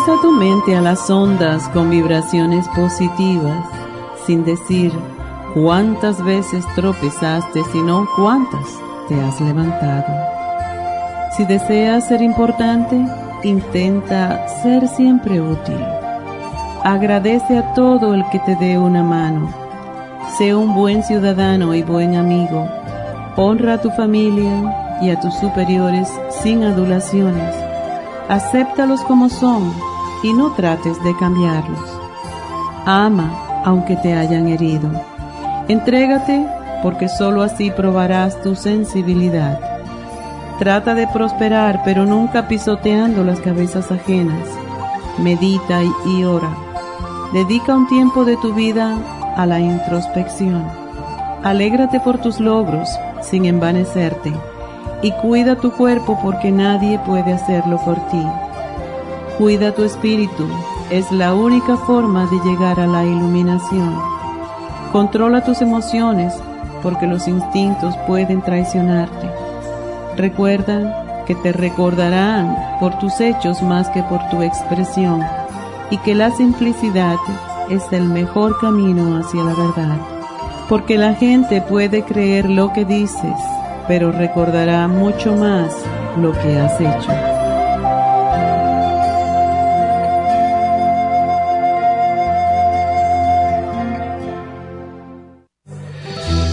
Sintoniza tu mente a las ondas con vibraciones positivas, sin decir cuántas veces tropezaste, sino cuántas te has levantado. Si deseas ser importante, intenta ser siempre útil. Agradece a todo el que te dé una mano. Sé un buen ciudadano y buen amigo. Honra a tu familia y a tus superiores sin adulaciones acéptalos como son y no trates de cambiarlos. Ama aunque te hayan herido. Entrégate porque sólo así probarás tu sensibilidad. Trata de prosperar pero nunca pisoteando las cabezas ajenas. Medita y ora. Dedica un tiempo de tu vida a la introspección. Alégrate por tus logros sin envanecerte y cuida tu cuerpo porque nadie puede hacerlo por ti. Cuida tu espíritu, es la única forma de llegar a la iluminación. Controla tus emociones porque los instintos pueden traicionarte. Recuerda que te recordarán por tus hechos más que por tu expresión y que la simplicidad es el mejor camino hacia la verdad. Porque la gente puede creer lo que dices pero recordará mucho más lo que has hecho.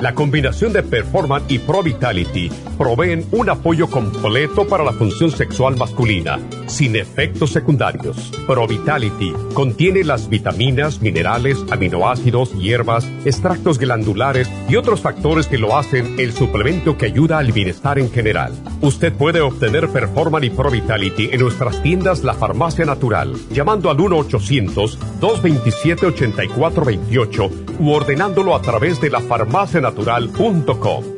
La combinación de Performance y Pro Vitality proveen un apoyo completo para la función sexual masculina, sin efectos secundarios. Pro Vitality contiene las vitaminas, minerales, aminoácidos, hierbas, extractos glandulares y otros factores que lo hacen el suplemento que ayuda al bienestar en general. Usted puede obtener Performance y Pro Vitality en nuestras tiendas La Farmacia Natural, llamando al 1-800-227-8428 u ordenándolo a través de la farmacia natural.com.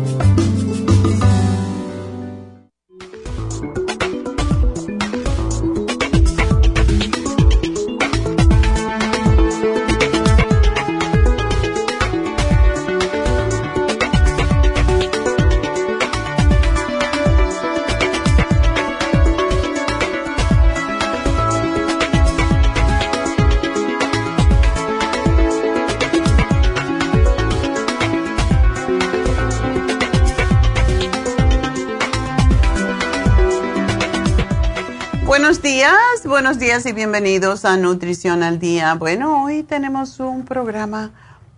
Buenos días y bienvenidos a Nutrición al Día. Bueno, hoy tenemos un programa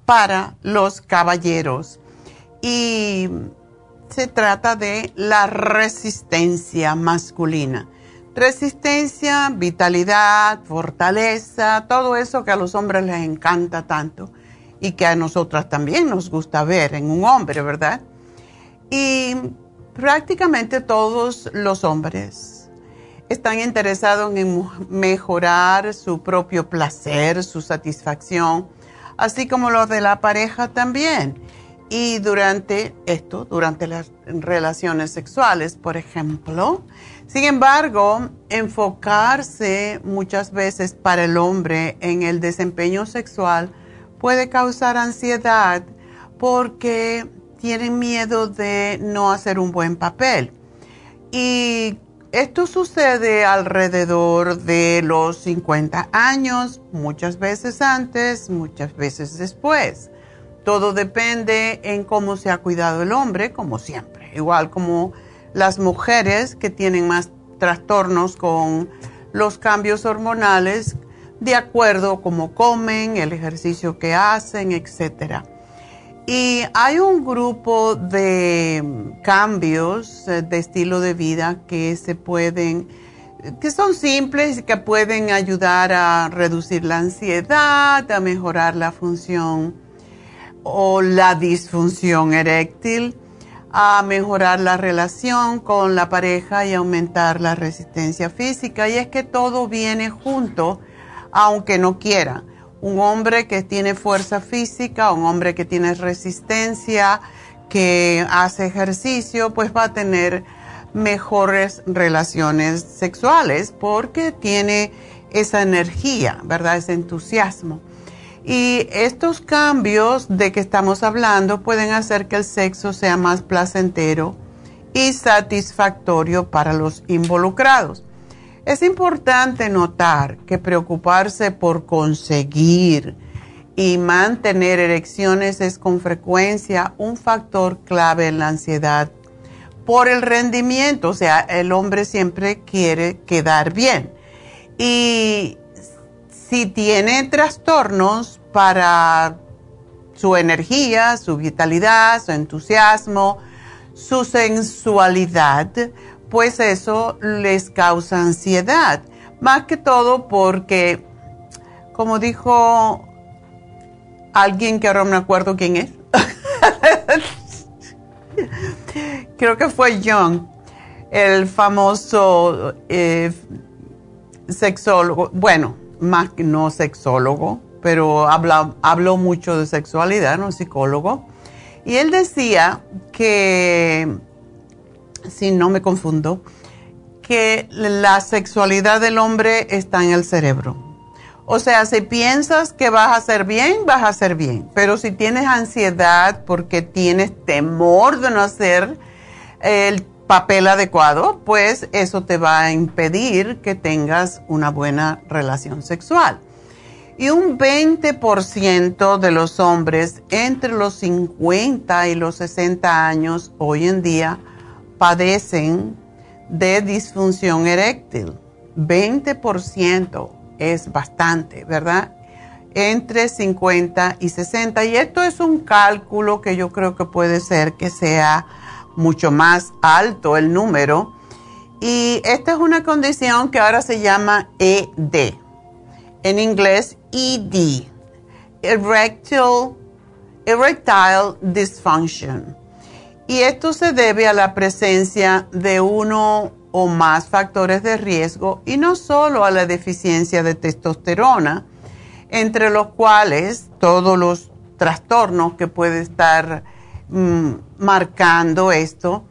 para los caballeros y se trata de la resistencia masculina. Resistencia, vitalidad, fortaleza, todo eso que a los hombres les encanta tanto y que a nosotras también nos gusta ver en un hombre, ¿verdad? Y prácticamente todos los hombres están interesados en mejorar su propio placer, su satisfacción, así como los de la pareja también. Y durante esto, durante las relaciones sexuales, por ejemplo, sin embargo, enfocarse muchas veces para el hombre en el desempeño sexual puede causar ansiedad porque tienen miedo de no hacer un buen papel. Y esto sucede alrededor de los 50 años, muchas veces antes, muchas veces después. Todo depende en cómo se ha cuidado el hombre, como siempre. Igual como las mujeres que tienen más trastornos con los cambios hormonales, de acuerdo a cómo comen, el ejercicio que hacen, etc. Y hay un grupo de cambios eh, de estilo de vida que se pueden, que son simples y que pueden ayudar a reducir la ansiedad, a mejorar la función o la disfunción eréctil a mejorar la relación con la pareja y aumentar la resistencia física. Y es que todo viene junto, aunque no quiera. Un hombre que tiene fuerza física, un hombre que tiene resistencia, que hace ejercicio, pues va a tener mejores relaciones sexuales porque tiene esa energía, ¿verdad? Ese entusiasmo. Y estos cambios de que estamos hablando pueden hacer que el sexo sea más placentero y satisfactorio para los involucrados. Es importante notar que preocuparse por conseguir y mantener erecciones es con frecuencia un factor clave en la ansiedad por el rendimiento, o sea, el hombre siempre quiere quedar bien. Y si tiene trastornos para su energía, su vitalidad, su entusiasmo, su sensualidad, pues eso les causa ansiedad. Más que todo porque, como dijo alguien que ahora no me acuerdo quién es, creo que fue Young, el famoso eh, sexólogo, bueno, más que no sexólogo, pero habla, habló mucho de sexualidad, ¿no? Psicólogo. Y él decía que, si no me confundo, que la sexualidad del hombre está en el cerebro. O sea, si piensas que vas a hacer bien, vas a hacer bien. Pero si tienes ansiedad porque tienes temor de no hacer el papel adecuado, pues eso te va a impedir que tengas una buena relación sexual. Y un 20% de los hombres entre los 50 y los 60 años hoy en día padecen de disfunción eréctil. 20% es bastante, ¿verdad? Entre 50 y 60. Y esto es un cálculo que yo creo que puede ser que sea mucho más alto el número. Y esta es una condición que ahora se llama ED. En inglés, ED. Erectile, erectile dysfunction. Y esto se debe a la presencia de uno o más factores de riesgo y no solo a la deficiencia de testosterona, entre los cuales todos los trastornos que puede estar Mm, marcando esto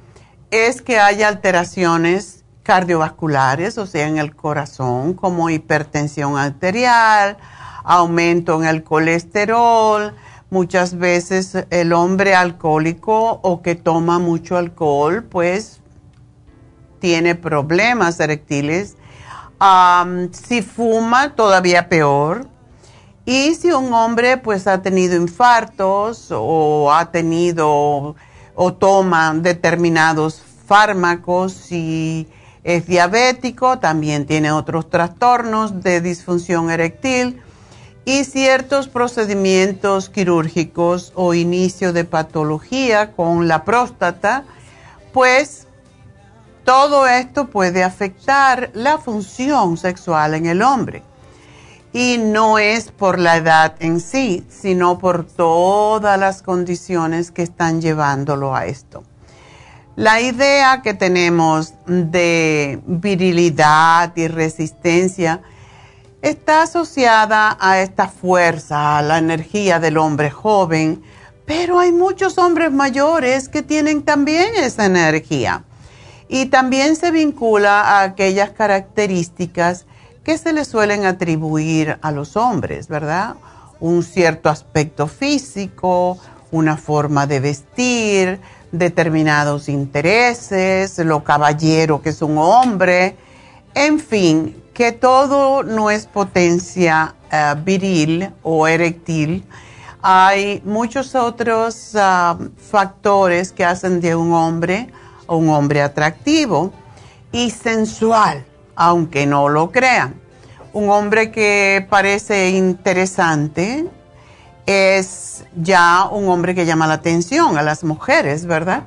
es que hay alteraciones cardiovasculares, o sea, en el corazón, como hipertensión arterial, aumento en el colesterol, muchas veces el hombre alcohólico o que toma mucho alcohol, pues tiene problemas erectiles. si fuma, todavía peor. Y si un hombre pues ha tenido infartos o ha tenido o toma determinados fármacos y es diabético, también tiene otros trastornos de disfunción eréctil y ciertos procedimientos quirúrgicos o inicio de patología con la próstata pues todo esto puede afectar la función sexual en el hombre. Y no es por la edad en sí, sino por todas las condiciones que están llevándolo a esto. La idea que tenemos de virilidad y resistencia está asociada a esta fuerza, a la energía del hombre joven, pero hay muchos hombres mayores que tienen también esa energía. Y también se vincula a aquellas características que se le suelen atribuir a los hombres, ¿verdad? Un cierto aspecto físico, una forma de vestir, determinados intereses, lo caballero que es un hombre, en fin, que todo no es potencia eh, viril o eréctil. Hay muchos otros ah, factores que hacen de un hombre un hombre atractivo y sensual, aunque no lo crean. Un hombre que parece interesante es ya un hombre que llama la atención a las mujeres, ¿verdad?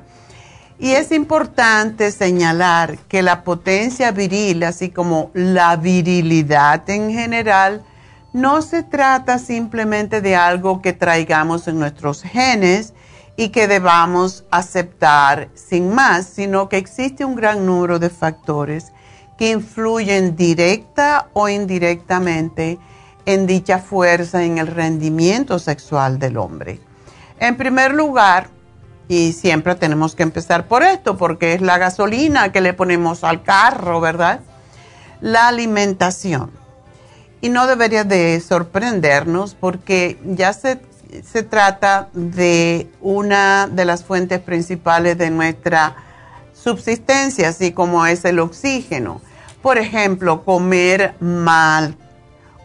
Y es importante señalar que la potencia viril, así como la virilidad en general, no se trata simplemente de algo que traigamos en nuestros genes y que debamos aceptar sin más, sino que existe un gran número de factores que influyen directa o indirectamente en dicha fuerza en el rendimiento sexual del hombre. En primer lugar, y siempre tenemos que empezar por esto, porque es la gasolina que le ponemos al carro, ¿verdad? La alimentación. Y no debería de sorprendernos porque ya se, se trata de una de las fuentes principales de nuestra subsistencia, así como es el oxígeno. Por ejemplo, comer mal,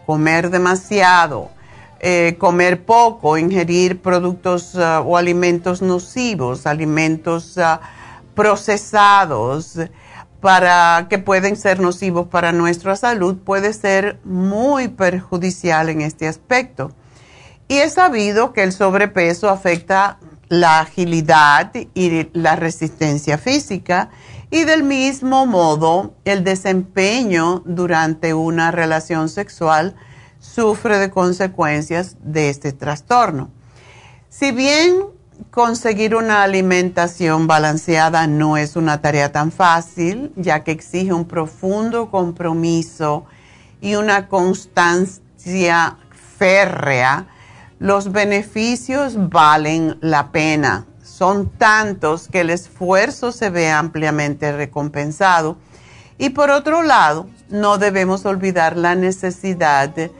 comer demasiado, eh, comer poco, ingerir productos uh, o alimentos nocivos, alimentos uh, procesados para que pueden ser nocivos para nuestra salud, puede ser muy perjudicial en este aspecto. Y es sabido que el sobrepeso afecta la agilidad y la resistencia física y del mismo modo, el desempeño durante una relación sexual sufre de consecuencias de este trastorno. Si bien conseguir una alimentación balanceada no es una tarea tan fácil, ya que exige un profundo compromiso y una constancia férrea, los beneficios valen la pena son tantos que el esfuerzo se ve ampliamente recompensado. Y por otro lado, no debemos olvidar la necesidad de,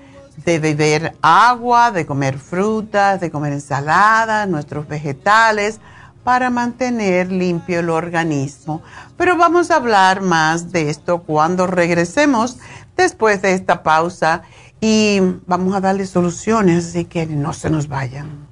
beber agua, de comer frutas, de comer ensaladas, nuestros vegetales, para mantener limpio el organismo. Pero vamos a hablar más de esto cuando regresemos después de esta pausa y vamos a darle soluciones, así que no se nos vayan.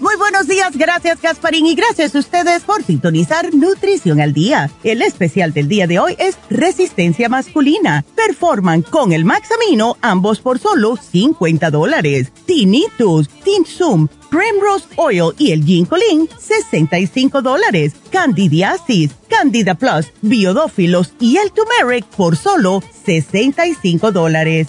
Muy buenos días, gracias Gasparín y gracias a ustedes por sintonizar Nutrición al Día. El especial del día de hoy es Resistencia Masculina. Performan con el Maxamino, ambos por solo 50 dólares. Tinnitus, Tinsum, Primrose Oil y el Ginkolin, 65 dólares. Candidiasis, Candida Plus, Biodófilos y el Turmeric por solo 65 dólares.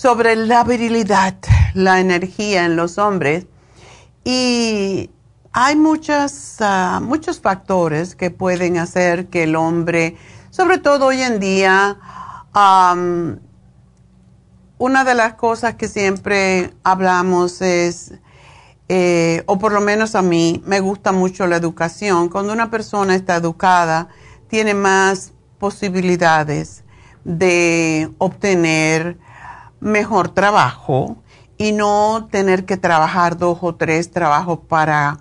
sobre la virilidad, la energía en los hombres. Y hay muchas, ah, muchos factores que pueden hacer que el hombre, sobre todo hoy en día, una de las cosas que siempre hablamos es, eh, o por lo menos a mí, me gusta mucho la educación. Cuando una persona está educada, tiene más posibilidades de obtener mejor trabajo y no tener que trabajar dos o tres trabajos para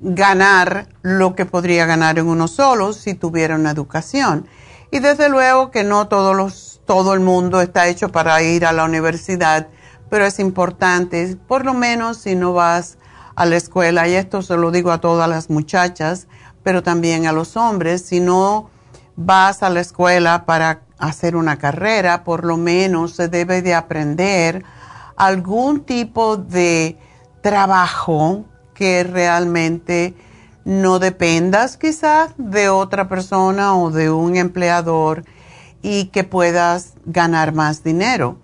ganar lo que podría ganar en uno solo si tuviera una educación. Y desde luego que no todos los, todo el mundo está hecho para ir a la universidad, pero es importante, por lo menos si no vas a la escuela, y esto se lo digo a todas las muchachas, pero también a los hombres, si no vas a la escuela para hacer una carrera, por lo menos se debe de aprender algún tipo de trabajo que realmente no dependas quizás de otra persona o de un empleador y que puedas ganar más dinero.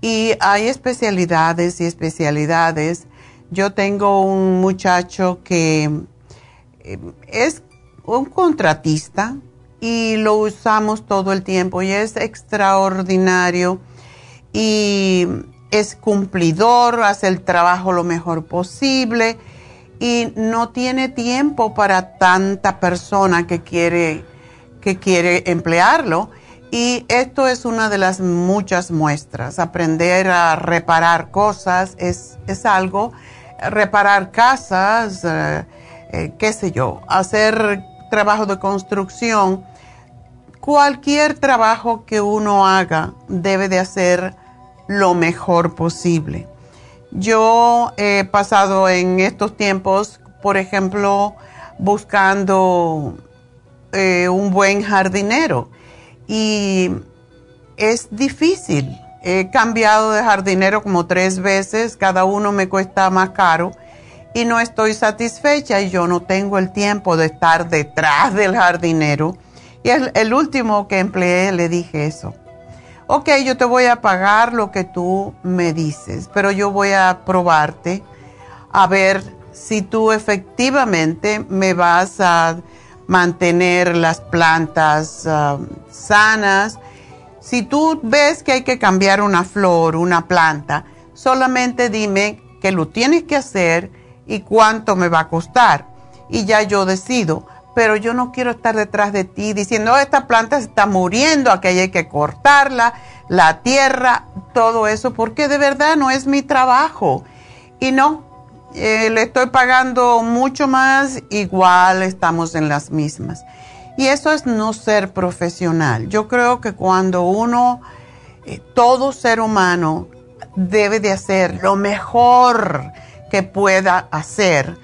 Y hay especialidades y especialidades. Yo tengo un muchacho que eh, es un contratista, y lo usamos todo el tiempo y es extraordinario y es cumplidor, hace el trabajo lo mejor posible y no tiene tiempo para tanta persona que quiere, que quiere emplearlo. Y esto es una de las muchas muestras. Aprender a reparar cosas es, es algo, reparar casas, eh, eh, qué sé yo, hacer trabajo de construcción, cualquier trabajo que uno haga debe de hacer lo mejor posible. Yo he pasado en estos tiempos, por ejemplo, buscando eh, un buen jardinero y es difícil. He cambiado de jardinero como tres veces, cada uno me cuesta más caro y no estoy satisfecha y yo no tengo el tiempo de estar detrás del jardinero. Y el, el último que empleé le dije eso. Ok, yo te voy a pagar lo que tú me dices, pero yo voy a probarte a ver si tú efectivamente me vas a mantener las plantas um, sanas. Si tú ves que hay que cambiar una flor, una planta, solamente dime que lo tienes que hacer y cuánto me va a costar. Y ya yo decido, pero yo no quiero estar detrás de ti diciendo, oh, esta planta se está muriendo, aquí hay que cortarla, la tierra, todo eso, porque de verdad no es mi trabajo. Y no, eh, le estoy pagando mucho más, igual estamos en las mismas. Y eso es no ser profesional. Yo creo que cuando uno, eh, todo ser humano, debe de hacer lo mejor que pueda hacer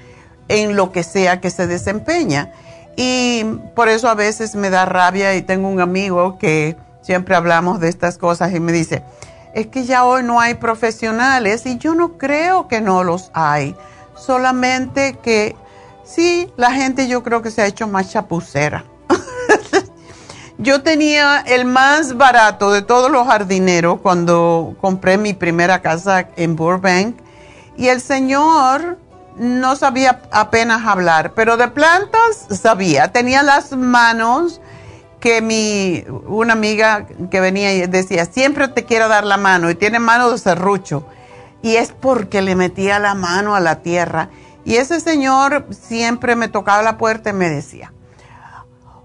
en lo que sea que se desempeña. Y por eso a veces me da rabia y tengo un amigo que siempre hablamos de estas cosas y me dice, es que ya hoy no hay profesionales y yo no creo que no los hay, solamente que sí, la gente yo creo que se ha hecho más chapucera. yo tenía el más barato de todos los jardineros cuando compré mi primera casa en Burbank y el señor no sabía apenas hablar, pero de plantas sabía, tenía las manos que mi, una amiga que venía y decía, siempre te quiero dar la mano y tiene mano de serrucho. Y es porque le metía la mano a la tierra. Y ese señor siempre me tocaba la puerta y me decía,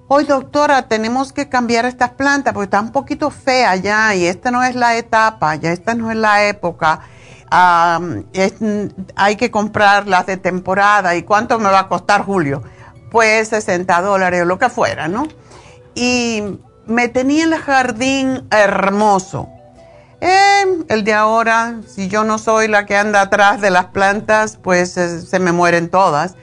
hoy doctora, tenemos que cambiar estas plantas porque están un poquito feas ya y esta no es la etapa, ya esta no es la época. Hay que comprarlas de temporada y cuánto me va a costar Julio. Pues 60 dólares o lo que fuera, ¿no? y me tenía el jardín hermoso. Eh, el de ahora, si yo no soy la que anda atrás de las plantas, pues eh, se me mueren todas.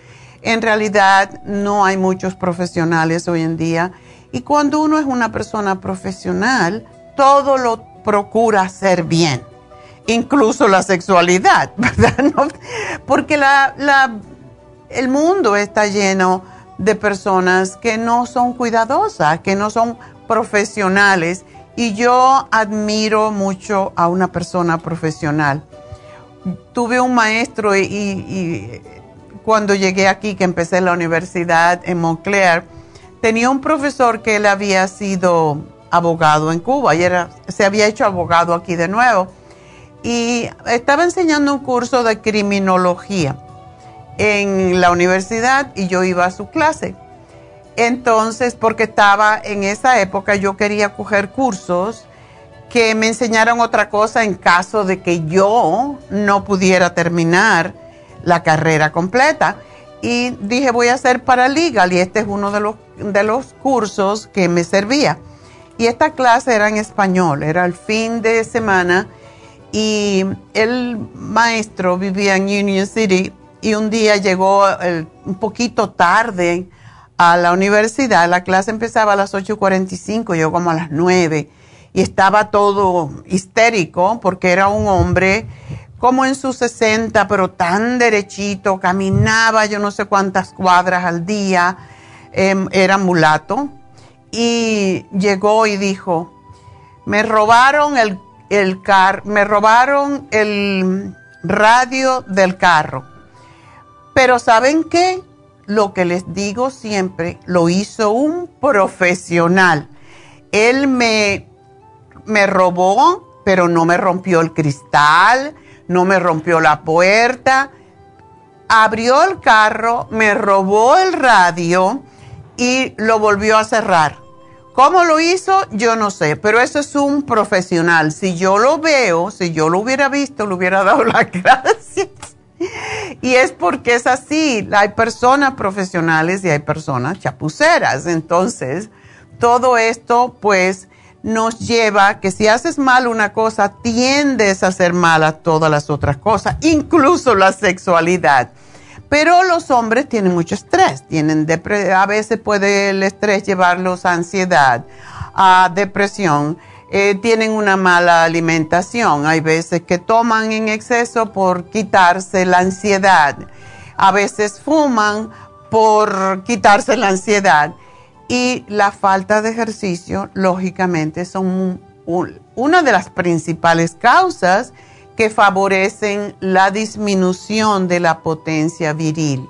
En realidad no hay muchos profesionales hoy en día y cuando uno es una persona profesional, todo lo procura hacer bien, incluso la sexualidad, ¿verdad? porque el mundo está lleno de personas que no son cuidadosas, que no son profesionales. Y yo admiro mucho a una persona profesional. Tuve un maestro y, cuando llegué aquí, que empecé la universidad en Montclair, tenía un profesor que él había sido abogado en Cuba y era, se había hecho abogado aquí de nuevo. Y estaba enseñando un curso de criminología en la universidad y yo iba a su clase. Entonces, porque estaba en esa época, yo quería coger cursos que me enseñaran otra cosa en caso de que yo no pudiera terminar la carrera completa. Y dije, voy a hacer paralegal y este es uno de los, de los cursos que me servía. Y esta clase era en español, era el fin de semana y el maestro vivía en Union City y un día llegó un poquito tarde a la universidad. La clase empezaba a las 8.45, yo como a las 9 y estaba todo histérico porque era un hombre como en sus 60, pero tan derechito, caminaba yo no sé cuántas cuadras al día, em, era mulato. Y llegó y dijo, me robaron el, el car me robaron el radio del carro pero ¿saben qué? Lo que les digo siempre, lo hizo un profesional. Él me, me robó, pero no me rompió el cristal, no me rompió la puerta, abrió el carro, me robó el radio y lo volvió a cerrar. ¿Cómo lo hizo? Yo no sé, pero eso es un profesional. Si yo lo veo, si yo lo hubiera visto, le hubiera dado las gracias. Y es porque es así, hay personas profesionales y hay personas chapuceras. Entonces, todo esto pues nos lleva que si haces mal una cosa, tiendes a hacer mal a todas las otras cosas, incluso la sexualidad. Pero los hombres tienen mucho estrés, tienen a veces puede el estrés llevarlos a ansiedad, a depresión eh, tienen una mala alimentación. Hay veces que toman en exceso por quitarse la ansiedad. A veces fuman por quitarse la ansiedad. Y la falta de ejercicio, lógicamente, son una de las principales causas que favorecen la disminución de la potencia viril.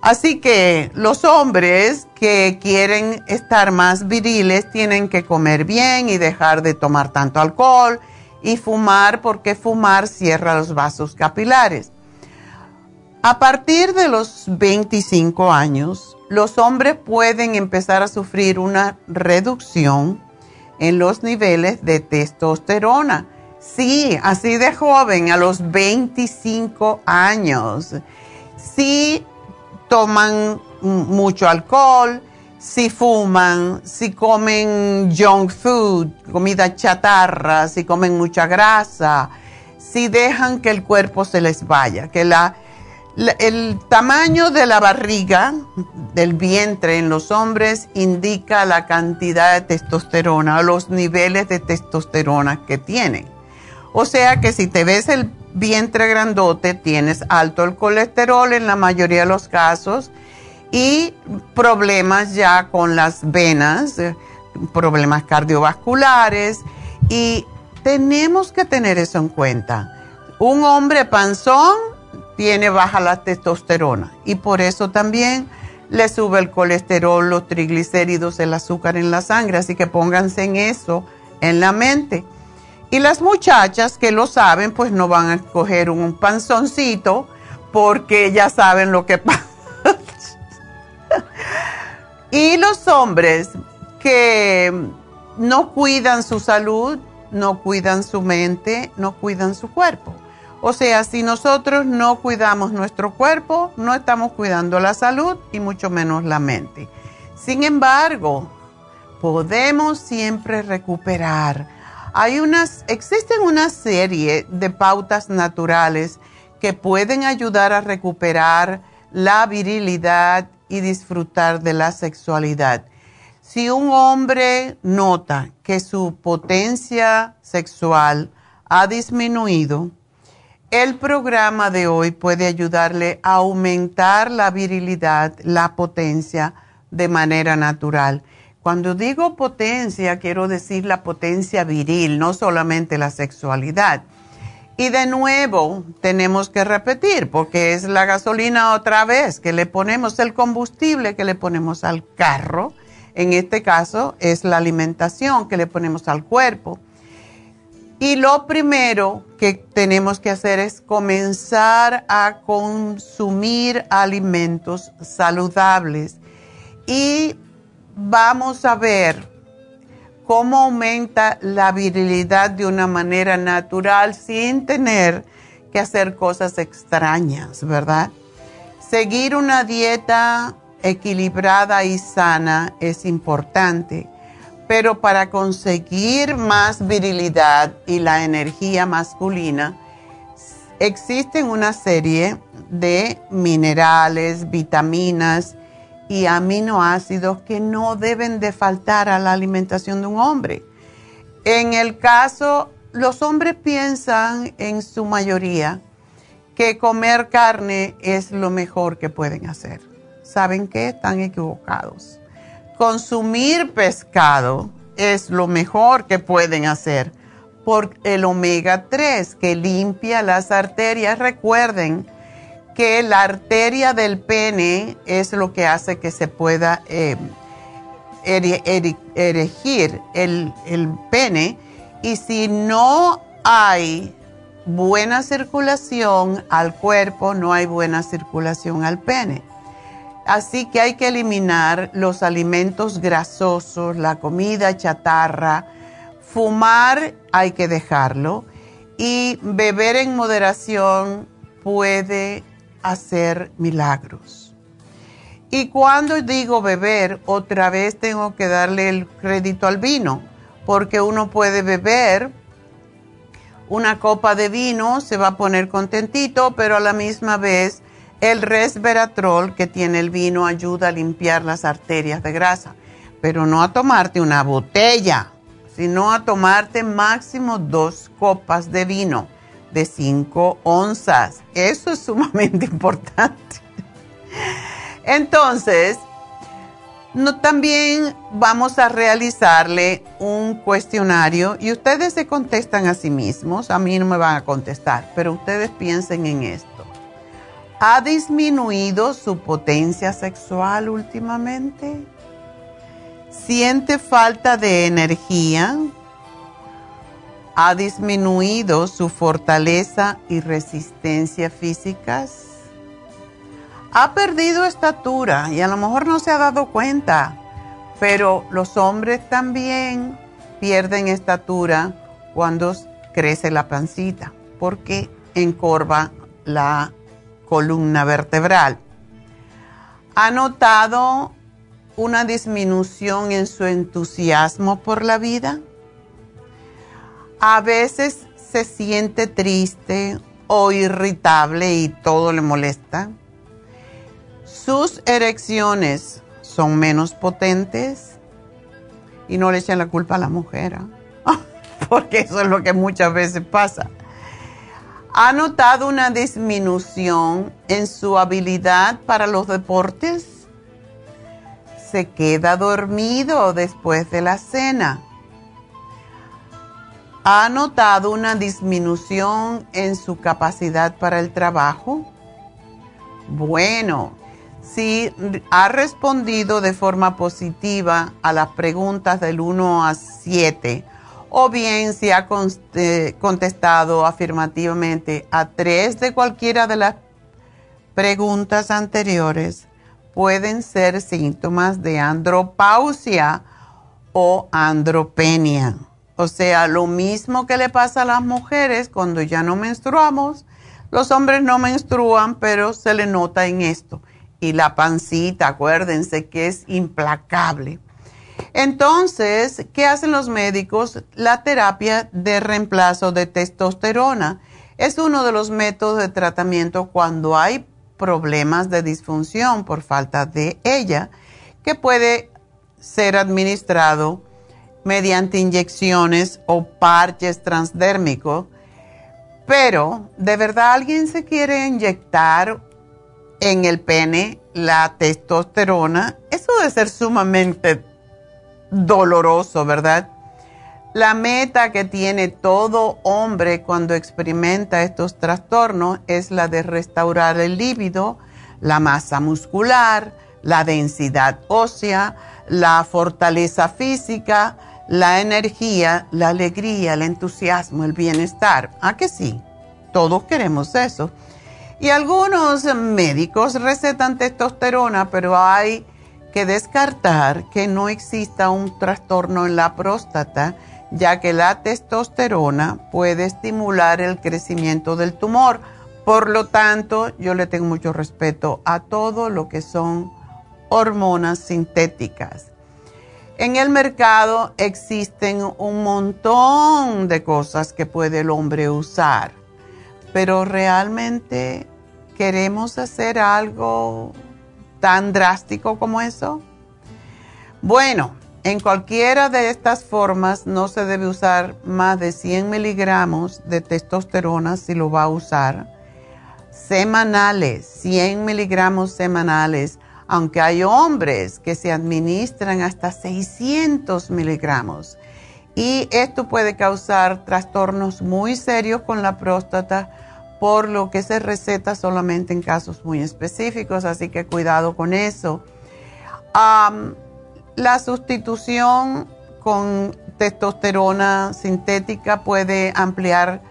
Así que los hombres que quieren estar más viriles tienen que comer bien y dejar de tomar tanto alcohol y fumar porque fumar cierra los vasos capilares. A partir de los 25 años, los hombres pueden empezar a sufrir una reducción en los niveles de testosterona. Sí, así de joven, a los 25 años. Sí toman mucho alcohol, si fuman, si comen junk food, comida chatarra, si comen mucha grasa, si dejan que el cuerpo se les vaya, que la, el tamaño de la barriga, del vientre en los hombres indica la cantidad de testosterona, los niveles de testosterona que tienen. O sea que si te ves el vientre grandote, tienes alto el colesterol en la mayoría de los casos y problemas ya con las venas, eh, problemas cardiovasculares y tenemos que tener eso en cuenta. Un hombre panzón tiene baja la testosterona y por eso también le sube el colesterol, los triglicéridos, el azúcar en la sangre, así que pónganse en eso en la mente. Y las muchachas que lo saben, pues no van a coger un panzoncito porque ya saben lo que pasa. y los hombres que no cuidan su salud, no cuidan su mente, no cuidan su cuerpo. O sea, si nosotros no cuidamos nuestro cuerpo, no estamos cuidando la salud y mucho menos la mente. Sin embargo, podemos siempre recuperar. Hay existen una serie de pautas naturales que pueden ayudar a recuperar la virilidad y disfrutar de la sexualidad. Si un hombre nota que su potencia sexual ha disminuido, el programa de hoy puede ayudarle a aumentar la virilidad, la potencia de manera natural. Cuando digo potencia, quiero decir la potencia viril, no solamente la sexualidad. Y de nuevo, tenemos que repetir, porque es la gasolina otra vez que le ponemos, el combustible que le ponemos al carro en este caso es la alimentación que le ponemos al cuerpo. Y lo primero que tenemos que hacer es comenzar a consumir alimentos saludables. Y vamos a ver cómo aumenta la virilidad de una manera natural sin tener que hacer cosas extrañas, ¿verdad? Seguir una dieta equilibrada y sana es importante, pero para conseguir más virilidad y la energía masculina, existen una serie de minerales, vitaminas y aminoácidos que no deben de faltar a la alimentación de un hombre. En el caso, los hombres piensan en su mayoría que comer carne es lo mejor que pueden hacer ¿saben qué? Están equivocados. Consumir pescado es lo mejor que pueden hacer por el omega 3 que limpia las arterias. Recuerden que la arteria del pene es lo que hace que se pueda eh, erigir el, el pene. Y si no hay buena circulación al cuerpo, no hay buena circulación al pene. Así que hay que eliminar los alimentos grasosos, la comida chatarra, fumar hay que dejarlo. Y beber en moderación puede hacer milagros. Y cuando digo beber, otra vez tengo que darle el crédito al vino, porque uno puede beber una copa de vino, se va a poner contentito, pero a la misma vez el resveratrol que tiene el vino ayuda a limpiar las arterias de grasa, pero no a tomarte una botella, sino a tomarte máximo dos copas de vino de 5 onzas. Eso es sumamente importante. Entonces, también vamos a realizarle un cuestionario y ustedes se contestan a sí mismos, a mí no me van a contestar, pero ustedes piensen en esto. ¿Ha disminuido su potencia sexual últimamente? ¿Siente falta de energía? ¿Ha disminuido su fortaleza y resistencia físicas? ¿Ha perdido estatura y a lo mejor no se ha dado cuenta? Pero los hombres también pierden estatura cuando crece la pancita porque encorva la columna vertebral. ¿Ha notado una disminución en su entusiasmo por la vida? A veces se siente triste o irritable y todo le molesta. Sus erecciones son menos potentes y no le echan la culpa a la mujer. ¿ah? porque eso es lo que muchas veces pasa. ¿Ha notado una disminución en su habilidad para los deportes? ¿Se queda dormido después de la cena? ¿Ha notado una disminución en su capacidad para el trabajo? Bueno, si ha respondido de forma positiva a las preguntas del 1 a 7, o bien si ha eh, contestado afirmativamente a tres de cualquiera de las preguntas anteriores, pueden ser síntomas de andropausia o andropenia. O sea, lo mismo que le pasa a las mujeres cuando ya no menstruamos, los hombres no menstruan, pero se le nota en esto. Y la pancita, acuérdense que es implacable. Entonces, ¿qué hacen los médicos? La terapia de reemplazo de testosterona es uno de los métodos de tratamiento cuando hay problemas de disfunción por falta de ella, que puede ser administrado mediante inyecciones o parches transdérmicos. Pero, ¿de verdad alguien se quiere inyectar en el pene la testosterona? Eso debe ser sumamente doloroso, ¿verdad? La meta que tiene todo hombre cuando experimenta estos trastornos es la de restaurar el líbido, la masa muscular, la densidad ósea, la fortaleza física, la energía, la alegría, el entusiasmo, el bienestar. ¿A que sí? Todos queremos eso. Y algunos médicos recetan testosterona, pero hay que descartar que no exista un trastorno en la próstata, ya que la testosterona puede estimular el crecimiento del tumor. Por lo tanto, yo le tengo mucho respeto a todo lo que son hormonas sintéticas. En el mercado existen un montón de cosas que puede el hombre usar, pero realmente queremos hacer algo tan drástico como eso. Bueno, en cualquiera de estas formas no se debe usar más de 100 miligramos de testosterona si lo va a usar. Semanales, 100 miligramos semanales aunque hay hombres que se administran hasta 600 miligramos. Y esto puede causar trastornos muy serios con la próstata, por lo que se receta solamente en casos muy específicos, así que cuidado con eso. la sustitución con testosterona sintética puede ampliar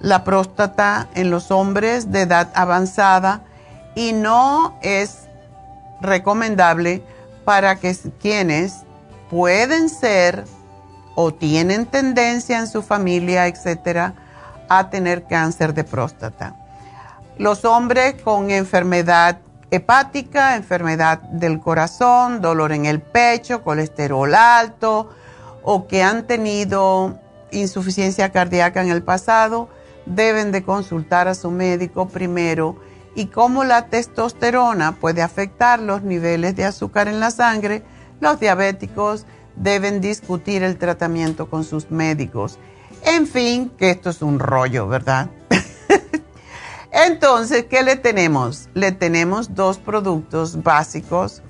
la próstata en los hombres de edad avanzada y no es recomendable para que quienes pueden ser o tienen tendencia en su familia, etcétera, a tener cáncer de próstata. Los hombres con enfermedad hepática, enfermedad del corazón, dolor en el pecho, colesterol alto o que han tenido insuficiencia cardíaca en el pasado, deben de consultar a su médico primero y cómo la testosterona puede afectar los niveles de azúcar en la sangre, los diabéticos deben discutir el tratamiento con sus médicos. En fin, que esto es un rollo, ¿verdad? Entonces, ¿qué le tenemos? Le tenemos dos productos básicos.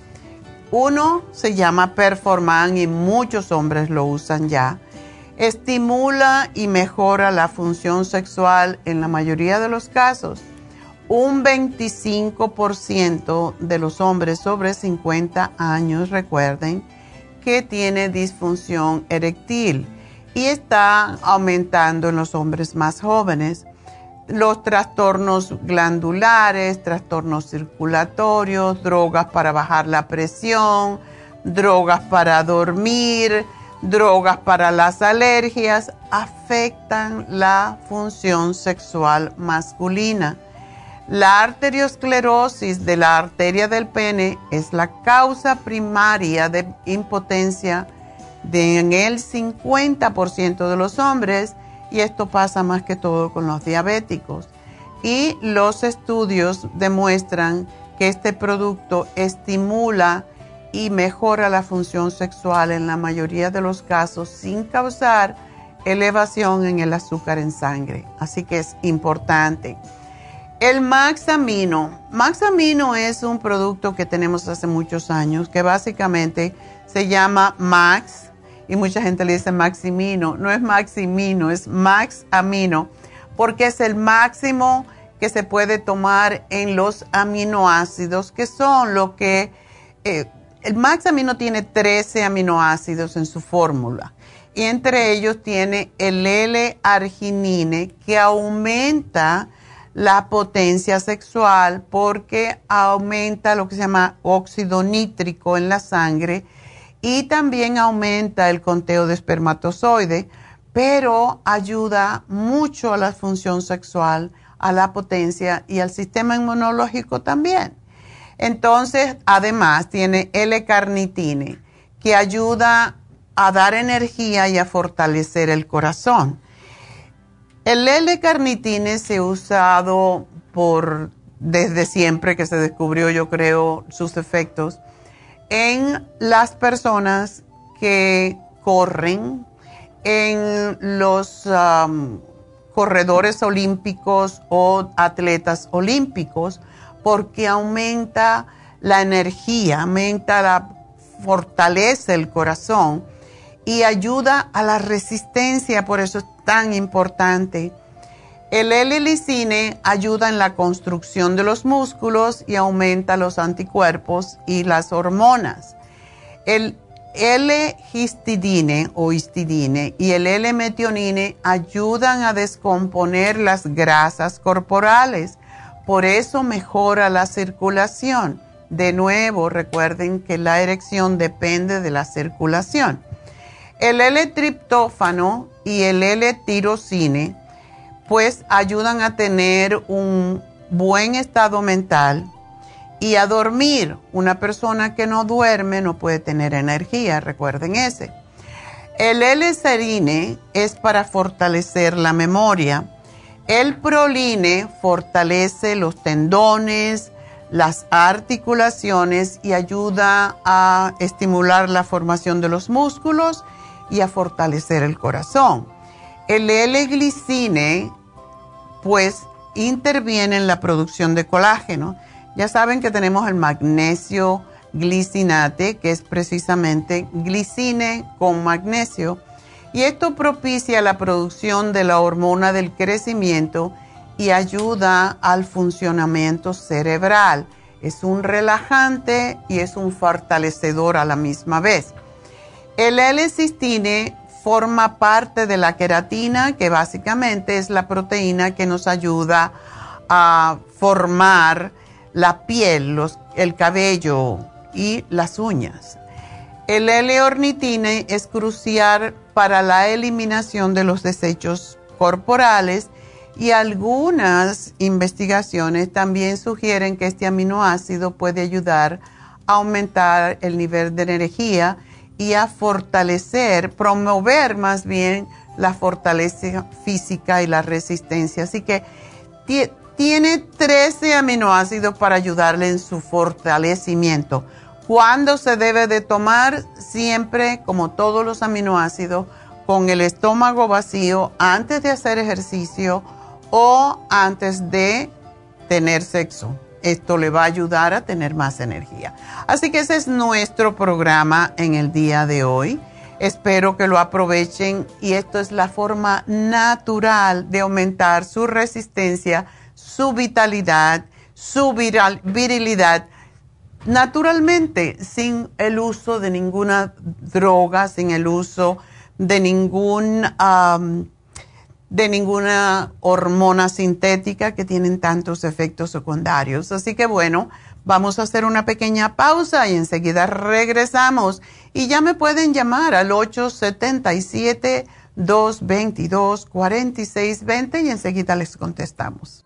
Uno se llama Performan y muchos hombres lo usan ya. Estimula y mejora la función sexual en la mayoría de los casos un 25% de los hombres sobre 50 años, recuerden, que tiene disfunción eréctil y está aumentando en los hombres más jóvenes. Los trastornos glandulares, trastornos circulatorios, drogas para bajar la presión, drogas para dormir, drogas para las alergias, afectan la función sexual masculina la arteriosclerosis de la arteria del pene es la causa primaria de impotencia en el 50% de los hombres y esto pasa más que todo con los diabéticos. Y los estudios demuestran que este producto estimula y mejora la función sexual en la mayoría de los casos sin causar elevación en el azúcar en sangre. Así que es importante. El Maxamino. Maxamino es un producto que tenemos hace muchos años que básicamente se llama Max y mucha gente le dice Maximino. No es Maximino, es Max Amino porque es el máximo que se puede tomar en los aminoácidos que son lo que... Eh, el Maxamino tiene 13 aminoácidos en su fórmula y entre ellos tiene el L-arginine que aumenta la potencia sexual porque aumenta lo que se llama óxido nítrico en la sangre y también aumenta el conteo de espermatozoide, pero ayuda mucho a la función sexual, a la potencia y al sistema inmunológico también. Entonces, además, tiene L-carnitine que ayuda a dar energía y a fortalecer el corazón. El L-carnitine se ha usado por desde siempre que se descubrió, yo creo, sus efectos en las personas que corren, en los corredores olímpicos o atletas olímpicos, porque aumenta la energía, aumenta la fortalece el corazón y ayuda a la resistencia, por eso es tan importante. El L-licine ayuda en la construcción de los músculos y aumenta los anticuerpos y las hormonas. El L-histidine o histidine y el L-metionine ayudan a descomponer las grasas corporales. Por eso mejora la circulación. De nuevo, recuerden que la erección depende de la circulación. El L-triptófano y el L-tirosine pues ayudan a tener un buen estado mental y a dormir. Una persona que no duerme no puede tener energía, recuerden ese. El L-serine es para fortalecer la memoria. El proline fortalece los tendones, las articulaciones y ayuda a estimular la formación de los músculos y a fortalecer el corazón. El L-glicine, pues, interviene en la producción de colágeno. Ya saben que tenemos el magnesio glicinate, que es precisamente glicine con magnesio, y esto propicia la producción de la hormona del crecimiento y ayuda al funcionamiento cerebral. Es un relajante y es un fortalecedor a la misma vez. El L-cistine forma parte de la queratina, que básicamente es la proteína que nos ayuda a formar la piel, el cabello y las uñas. El L-ornitine es crucial para la eliminación de los desechos corporales y algunas investigaciones también sugieren que este aminoácido puede ayudar a aumentar el nivel de energía y a fortalecer, promover más bien la fortaleza física y la resistencia. Así que tiene 13 aminoácidos para ayudarle en su fortalecimiento. ¿Cuándo se debe de tomar? Siempre, como todos los aminoácidos, con el estómago vacío antes de hacer ejercicio o antes de tener sexo. Esto le va a ayudar a tener más energía. Así que ese es nuestro programa en el día de hoy. Espero que lo aprovechen y esto es la forma natural de aumentar su resistencia, su vitalidad, su virilidad, naturalmente, sin el uso de ninguna droga, sin el uso de ningún de ninguna hormona sintética que tienen tantos efectos secundarios. Así que bueno, vamos a hacer una pequeña pausa y enseguida regresamos. Y ya me pueden llamar al 877-222-4620 y enseguida les contestamos.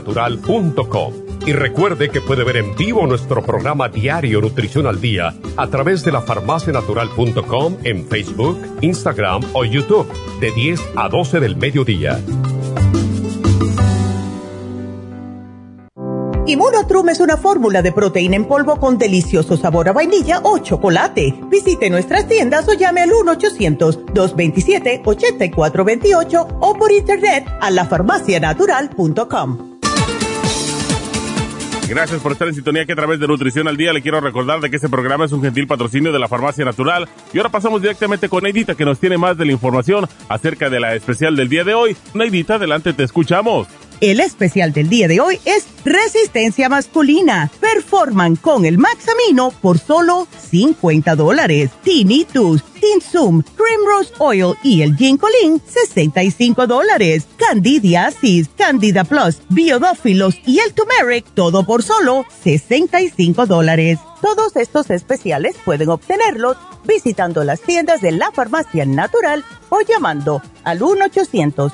natural.com. Y recuerde que puede ver en vivo nuestro programa diario Nutrición al Día a través de la farmacianatural.com en Facebook, Instagram o YouTube de 10 a 12 del mediodía. Immunotrum es una fórmula de proteína en polvo con delicioso sabor a vainilla o chocolate. Visite nuestras tiendas o llame al 1-800-227-8428 o por internet a lafarmacianatural.com. Gracias por estar en sintonía que a través de Nutrición al Día le quiero recordar de que este programa es un gentil patrocinio de la Farmacia Natural. Y ahora pasamos directamente con Neidita que nos tiene más de la información acerca de la especial del día de hoy. Neidita, adelante, te escuchamos. El especial del día de hoy es resistencia masculina. Performan con el Maxamino por solo 50 dólares. Tinnitus, Tinsum, Rose Oil y el Ginkolin, 65 dólares. Candidiasis, Candida Plus, Biodófilos y el Turmeric, todo por solo 65 dólares. Todos estos especiales pueden obtenerlos visitando las tiendas de la farmacia natural o llamando al 1 800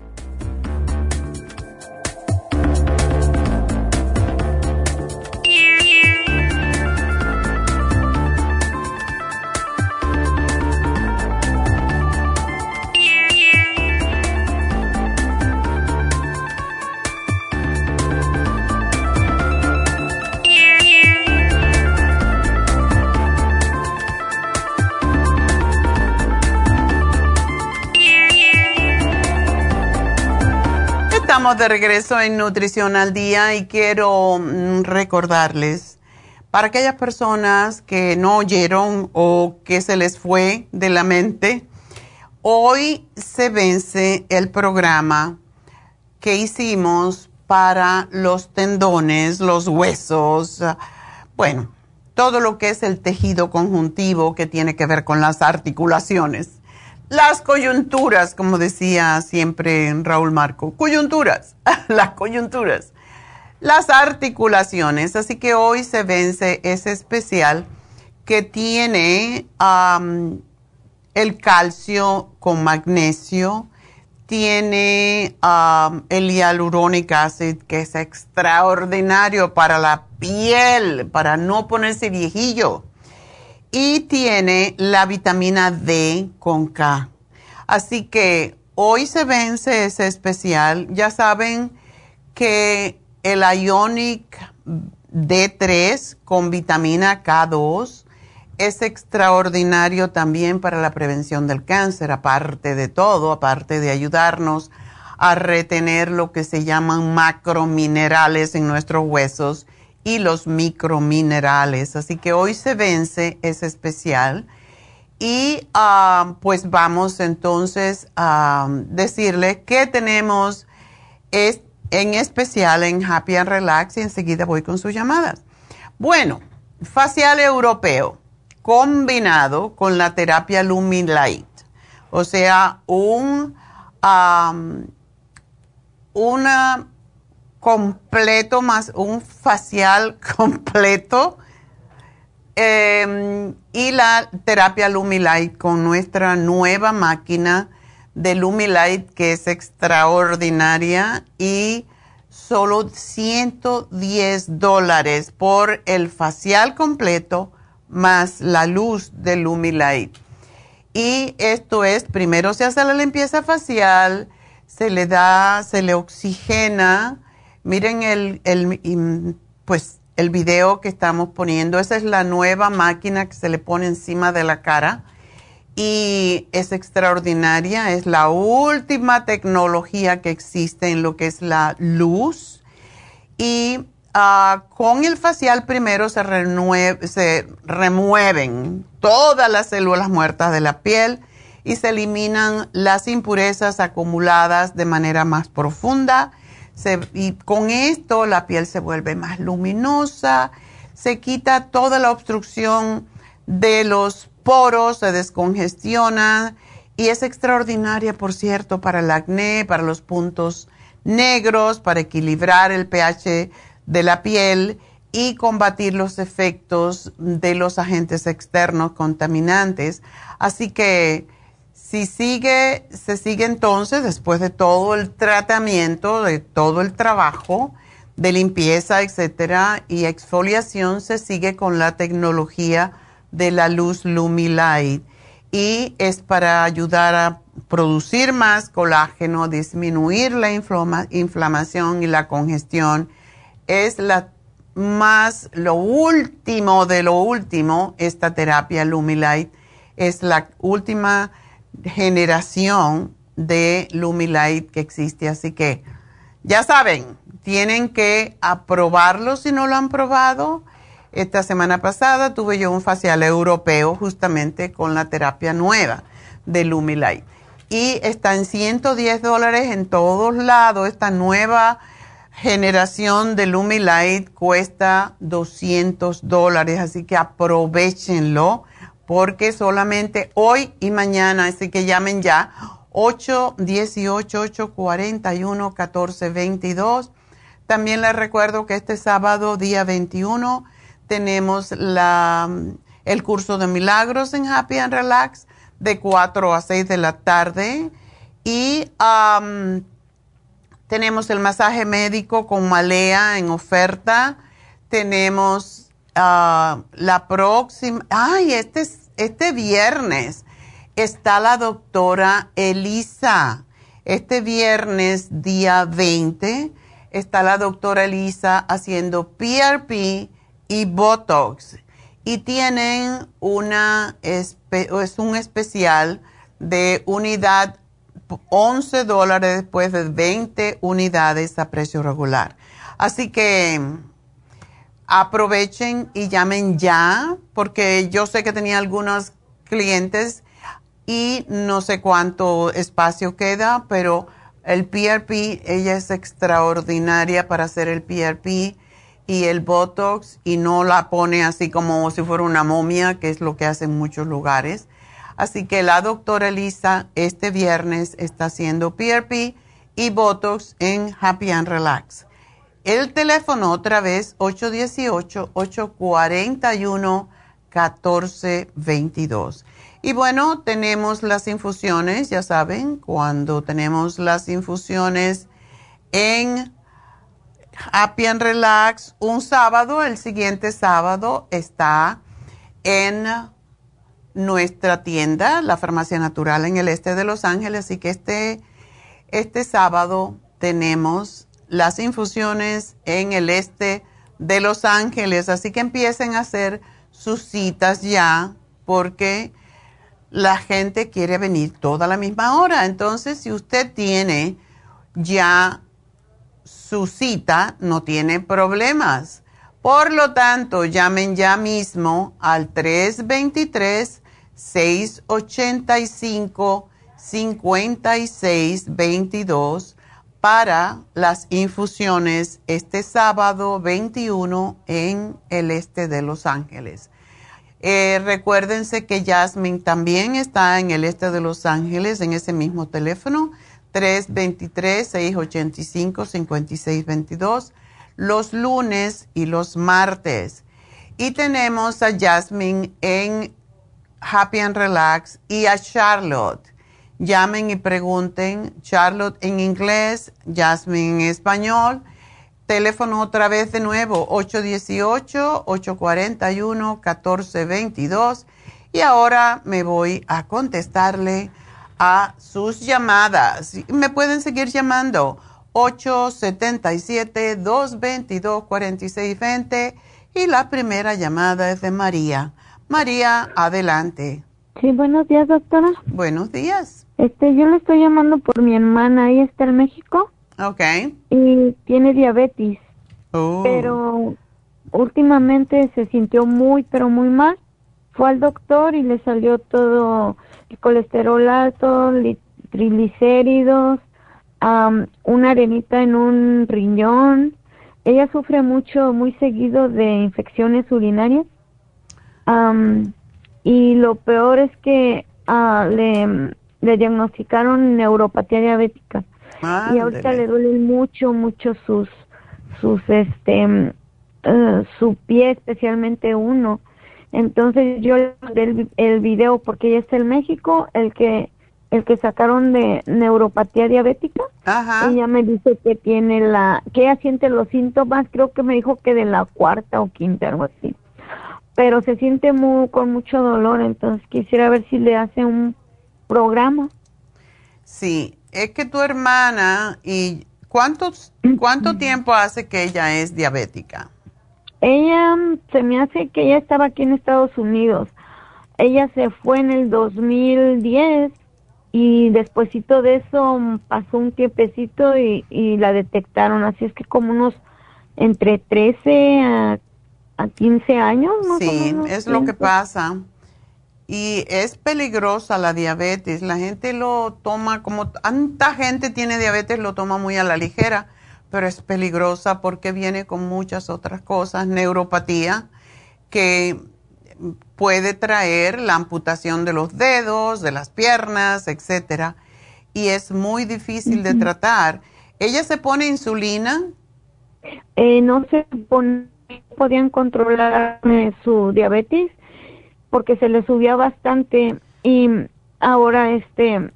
De regreso en Nutrición al Día y quiero mm, recordarles para aquellas personas que no oyeron o que se les fue de la mente, hoy se vence el programa que hicimos para los tendones, los huesos, bueno, todo lo que es el tejido conjuntivo que tiene que ver con las articulaciones. Las coyunturas, como decía siempre Raúl Marco, coyunturas, las coyunturas. Las articulaciones, así que hoy se vence ese especial que tiene el calcio con magnesio, tiene el hyaluronic acid, que es extraordinario para la piel, para no ponerse viejillo y tiene la vitamina D con K. Así que hoy se vence ese especial. Ya saben que el Ionic D3 con vitamina K2 es extraordinario también para la prevención del cáncer, aparte de todo, aparte de ayudarnos a retener lo que se llaman macrominerales en nuestros huesos y los microminerales. Así que hoy se vence ese especial. Y ah, pues vamos entonces a decirle que tenemos en especial en Happy and Relax y enseguida voy con sus llamadas. Bueno, facial europeo combinado con la terapia Lumilight. O sea, un una completo más un facial completo em, y la terapia Lumilight con nuestra nueva máquina de Lumilight que es extraordinaria y solo 110 dólares por el facial completo más la luz de Lumilight. Y esto es, primero se hace la limpieza facial, se le da, se le oxigena. Miren el, el, pues, el video que estamos poniendo. Esa es la nueva máquina que se le pone encima de la cara y es extraordinaria. Es la última tecnología que existe en lo que es la luz. Y ah, con el facial primero se, se remueven todas las células muertas de la piel y se eliminan las impurezas acumuladas de manera más profunda. Y con esto la piel se vuelve más luminosa, se quita toda la obstrucción de los poros, se descongestiona y es extraordinaria, por cierto, para el acné, para los puntos negros, para equilibrar el pH de la piel y combatir los efectos de los agentes externos contaminantes. Así que si sigue, se sigue entonces, después de todo el tratamiento, de todo el trabajo de limpieza, etcétera, y exfoliación, se sigue con la tecnología de la luz Lumilight. Y es para ayudar a producir más colágeno, disminuir la inflamación y la congestión. Es la más, lo último de lo último, esta terapia Lumilight. Es la última generación de Lumilight que existe. Así que ya saben, tienen que aprobarlo si no lo han probado. Esta semana pasada tuve yo un facial europeo justamente con la terapia nueva de Lumilight. Y está en 110 dólares en todos lados. Esta nueva generación de Lumilight cuesta 200 dólares, así que aprovechenlo porque solamente hoy y mañana, así que llamen ya 818-841-1422. También les recuerdo que este sábado, día 21, tenemos la, el curso de milagros en Happy and Relax de 4 a 6 de la tarde. Y tenemos el masaje médico con malea en oferta. Tenemos ah, la próxima. Ay, este es este viernes está la doctora Elisa. Este viernes, día 20, está la doctora Elisa haciendo PRP y Botox. Y tienen una, es un especial de unidad 11 dólares después de 20 unidades a precio regular. Así que aprovechen y llamen ya, porque yo sé que tenía algunos clientes y no sé cuánto espacio queda, pero el PRP, ella es extraordinaria para hacer el PRP y el Botox y no la pone así como si fuera una momia, que es lo que hace en muchos lugares. Así que la doctora Elisa este viernes está haciendo PRP y Botox en Happy and Relax. El teléfono otra vez 818-841-1422. Y bueno, tenemos las infusiones, ya saben, cuando tenemos las infusiones en Happy and Relax un sábado, el siguiente sábado está en nuestra tienda, la Farmacia Natural en el este de Los Ángeles, así que este, este sábado tenemos las infusiones en el este de Los Ángeles, así que empiecen a hacer sus citas ya porque la gente quiere venir toda la misma hora. Entonces, si usted tiene ya su cita, no tiene problemas. Por lo tanto, llamen ya mismo al 323 685 5622 para las infusiones este sábado 21 en el este de Los Ángeles. Eh, recuérdense que Jasmine también está en el este de Los Ángeles, en ese mismo teléfono, 323-685-5622, los lunes y los martes. Y tenemos a Jasmine en Happy and Relax y a Charlotte. Llamen y pregunten. Charlotte en inglés, Jasmine en español. Teléfono otra vez de nuevo, 818-841-1422. Y ahora me voy a contestarle a sus llamadas. Me pueden seguir llamando 877-222-4620 y la primera llamada es de María. María, adelante. Sí, buenos días, doctora. Buenos días. Este, yo le estoy llamando por mi hermana, ella está en México. Ok. Y tiene diabetes. Oh. Pero últimamente se sintió muy, pero muy mal. Fue al doctor y le salió todo el colesterol alto, triglicéridos, una arenita en un riñón. Ella sufre mucho, muy seguido de infecciones urinarias. y lo peor es que ah, le, le diagnosticaron neuropatía diabética. Y ahorita le duelen mucho, mucho sus, sus, este, eh, su pie, especialmente uno. Entonces yo le el, el video porque ella está en México, el que el que sacaron de neuropatía diabética. Ella me dice que tiene la, que ella siente los síntomas, creo que me dijo que de la cuarta o quinta, algo así. Pero se siente muy, con mucho dolor, entonces quisiera ver si le hace un programa. Sí, es que tu hermana y ¿cuántos, cuánto tiempo hace que ella es diabética? Ella se me hace que ella estaba aquí en Estados Unidos. Ella se fue en el 2010 y despuésito de eso pasó un tiempecito y, y la detectaron. Así es que como unos entre 13 a, a 15 años. sí, es lo que pasa. Y es peligrosa la diabetes. La gente lo toma como tanta gente tiene diabetes, lo toma muy a la ligera, pero es peligrosa porque viene con muchas otras cosas, neuropatía, que puede traer la amputación de los dedos, de las piernas, etcétera, y es muy difícil de tratar. ¿Ella se pone insulina? Eh, no se podían controlar su diabetes porque se le subía bastante y ahora este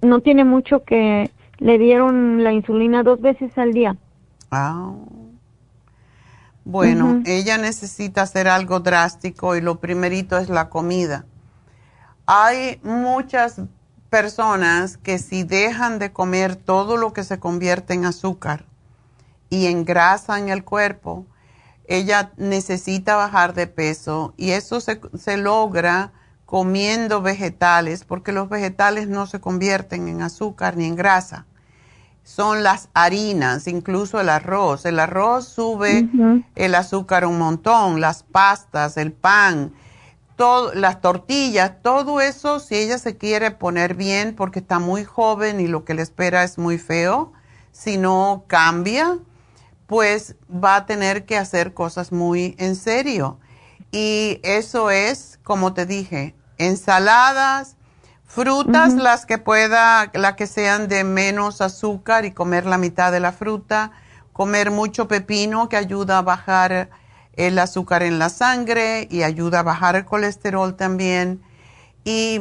no tiene mucho que le dieron la insulina dos veces al día. Ah. Bueno, ella necesita hacer algo drástico y lo primerito es la comida. Hay muchas personas que si dejan de comer todo lo que se convierte en azúcar y en grasa en el cuerpo, ella necesita bajar de peso y eso se, logra comiendo vegetales porque los vegetales no se convierten en azúcar ni en grasa. Son las harinas, incluso el arroz. El arroz sube el azúcar un montón, las pastas, el pan, todo, las tortillas, todo eso, si ella se quiere poner bien porque está muy joven y lo que le espera es muy feo, si no cambia, pues va a tener que hacer cosas muy en serio. Y eso es, como te dije, ensaladas, frutas, las que pueda, las que sean de menos azúcar y comer la mitad de la fruta, comer mucho pepino que ayuda a bajar el azúcar en la sangre y ayuda a bajar el colesterol también. Y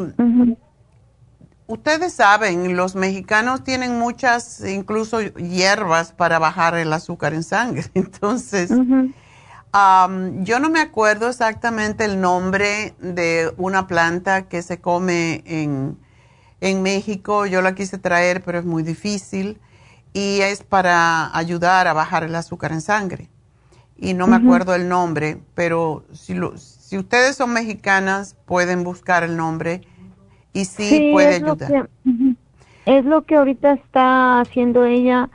ustedes saben, los mexicanos tienen muchas, incluso hierbas para bajar el azúcar en sangre. Entonces, yo no me acuerdo exactamente el nombre de una planta que se come en, en México. Yo la quise traer, pero es muy difícil. Y es para ayudar a bajar el azúcar en sangre. Y no me acuerdo el nombre, pero si, si ustedes son mexicanas, pueden buscar el nombre y sí, puede ayudar. es lo que ahorita está haciendo ella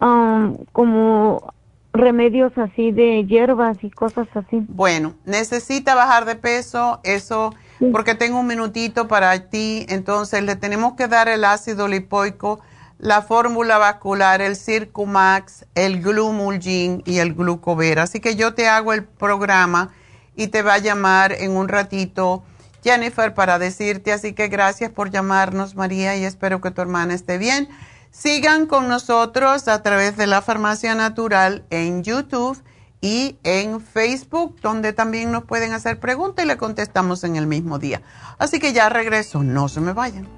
um, como remedios así de hierbas y cosas así. Bueno, necesita bajar de peso, eso, porque tengo un minutito para ti, entonces le tenemos que dar el ácido lipoico, la fórmula vascular, el Circumax, el Glumulgin y el Glucover. Así que yo te hago el programa y te va a llamar en un ratito Jennifer para decirte, así que gracias por llamarnos María y espero que tu hermana esté bien. Sigan con nosotros a través de la Farmacia Natural en YouTube y en Facebook, donde también nos pueden hacer preguntas y le contestamos en el mismo día. Así que ya regreso, no se me vayan.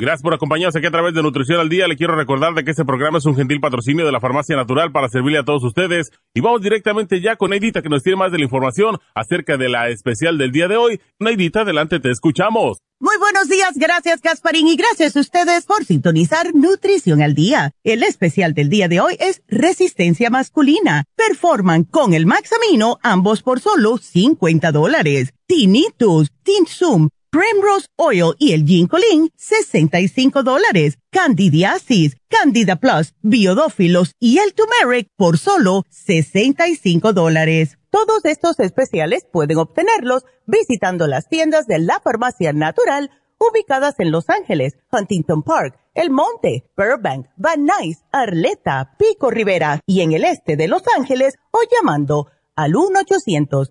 Gracias por acompañarnos aquí a través de Nutrición al Día. Le quiero recordar de que este programa es un gentil patrocinio de la Farmacia Natural para servirle a todos ustedes. Y vamos directamente ya con Neidita que nos tiene más de la información acerca de la especial del día de hoy. Neidita, adelante, te escuchamos. Muy buenos días, gracias Gasparín y gracias a ustedes por sintonizar Nutrición al Día. El especial del día de hoy es Resistencia Masculina. Performan con el Maxamino ambos por solo 50 dólares. Tinnitus, Tinsum, Primrose Oil y el Ginkolin, 65 dólares. Candidiasis, Candida Plus, Biodófilos y el Turmeric por solo 65 dólares. Todos estos especiales pueden obtenerlos visitando las tiendas de la Farmacia Natural ubicadas en Los Ángeles, Huntington Park, El Monte, Burbank, Van Nuys, Arleta, Pico Rivera y en el este de Los Ángeles o llamando al 1 800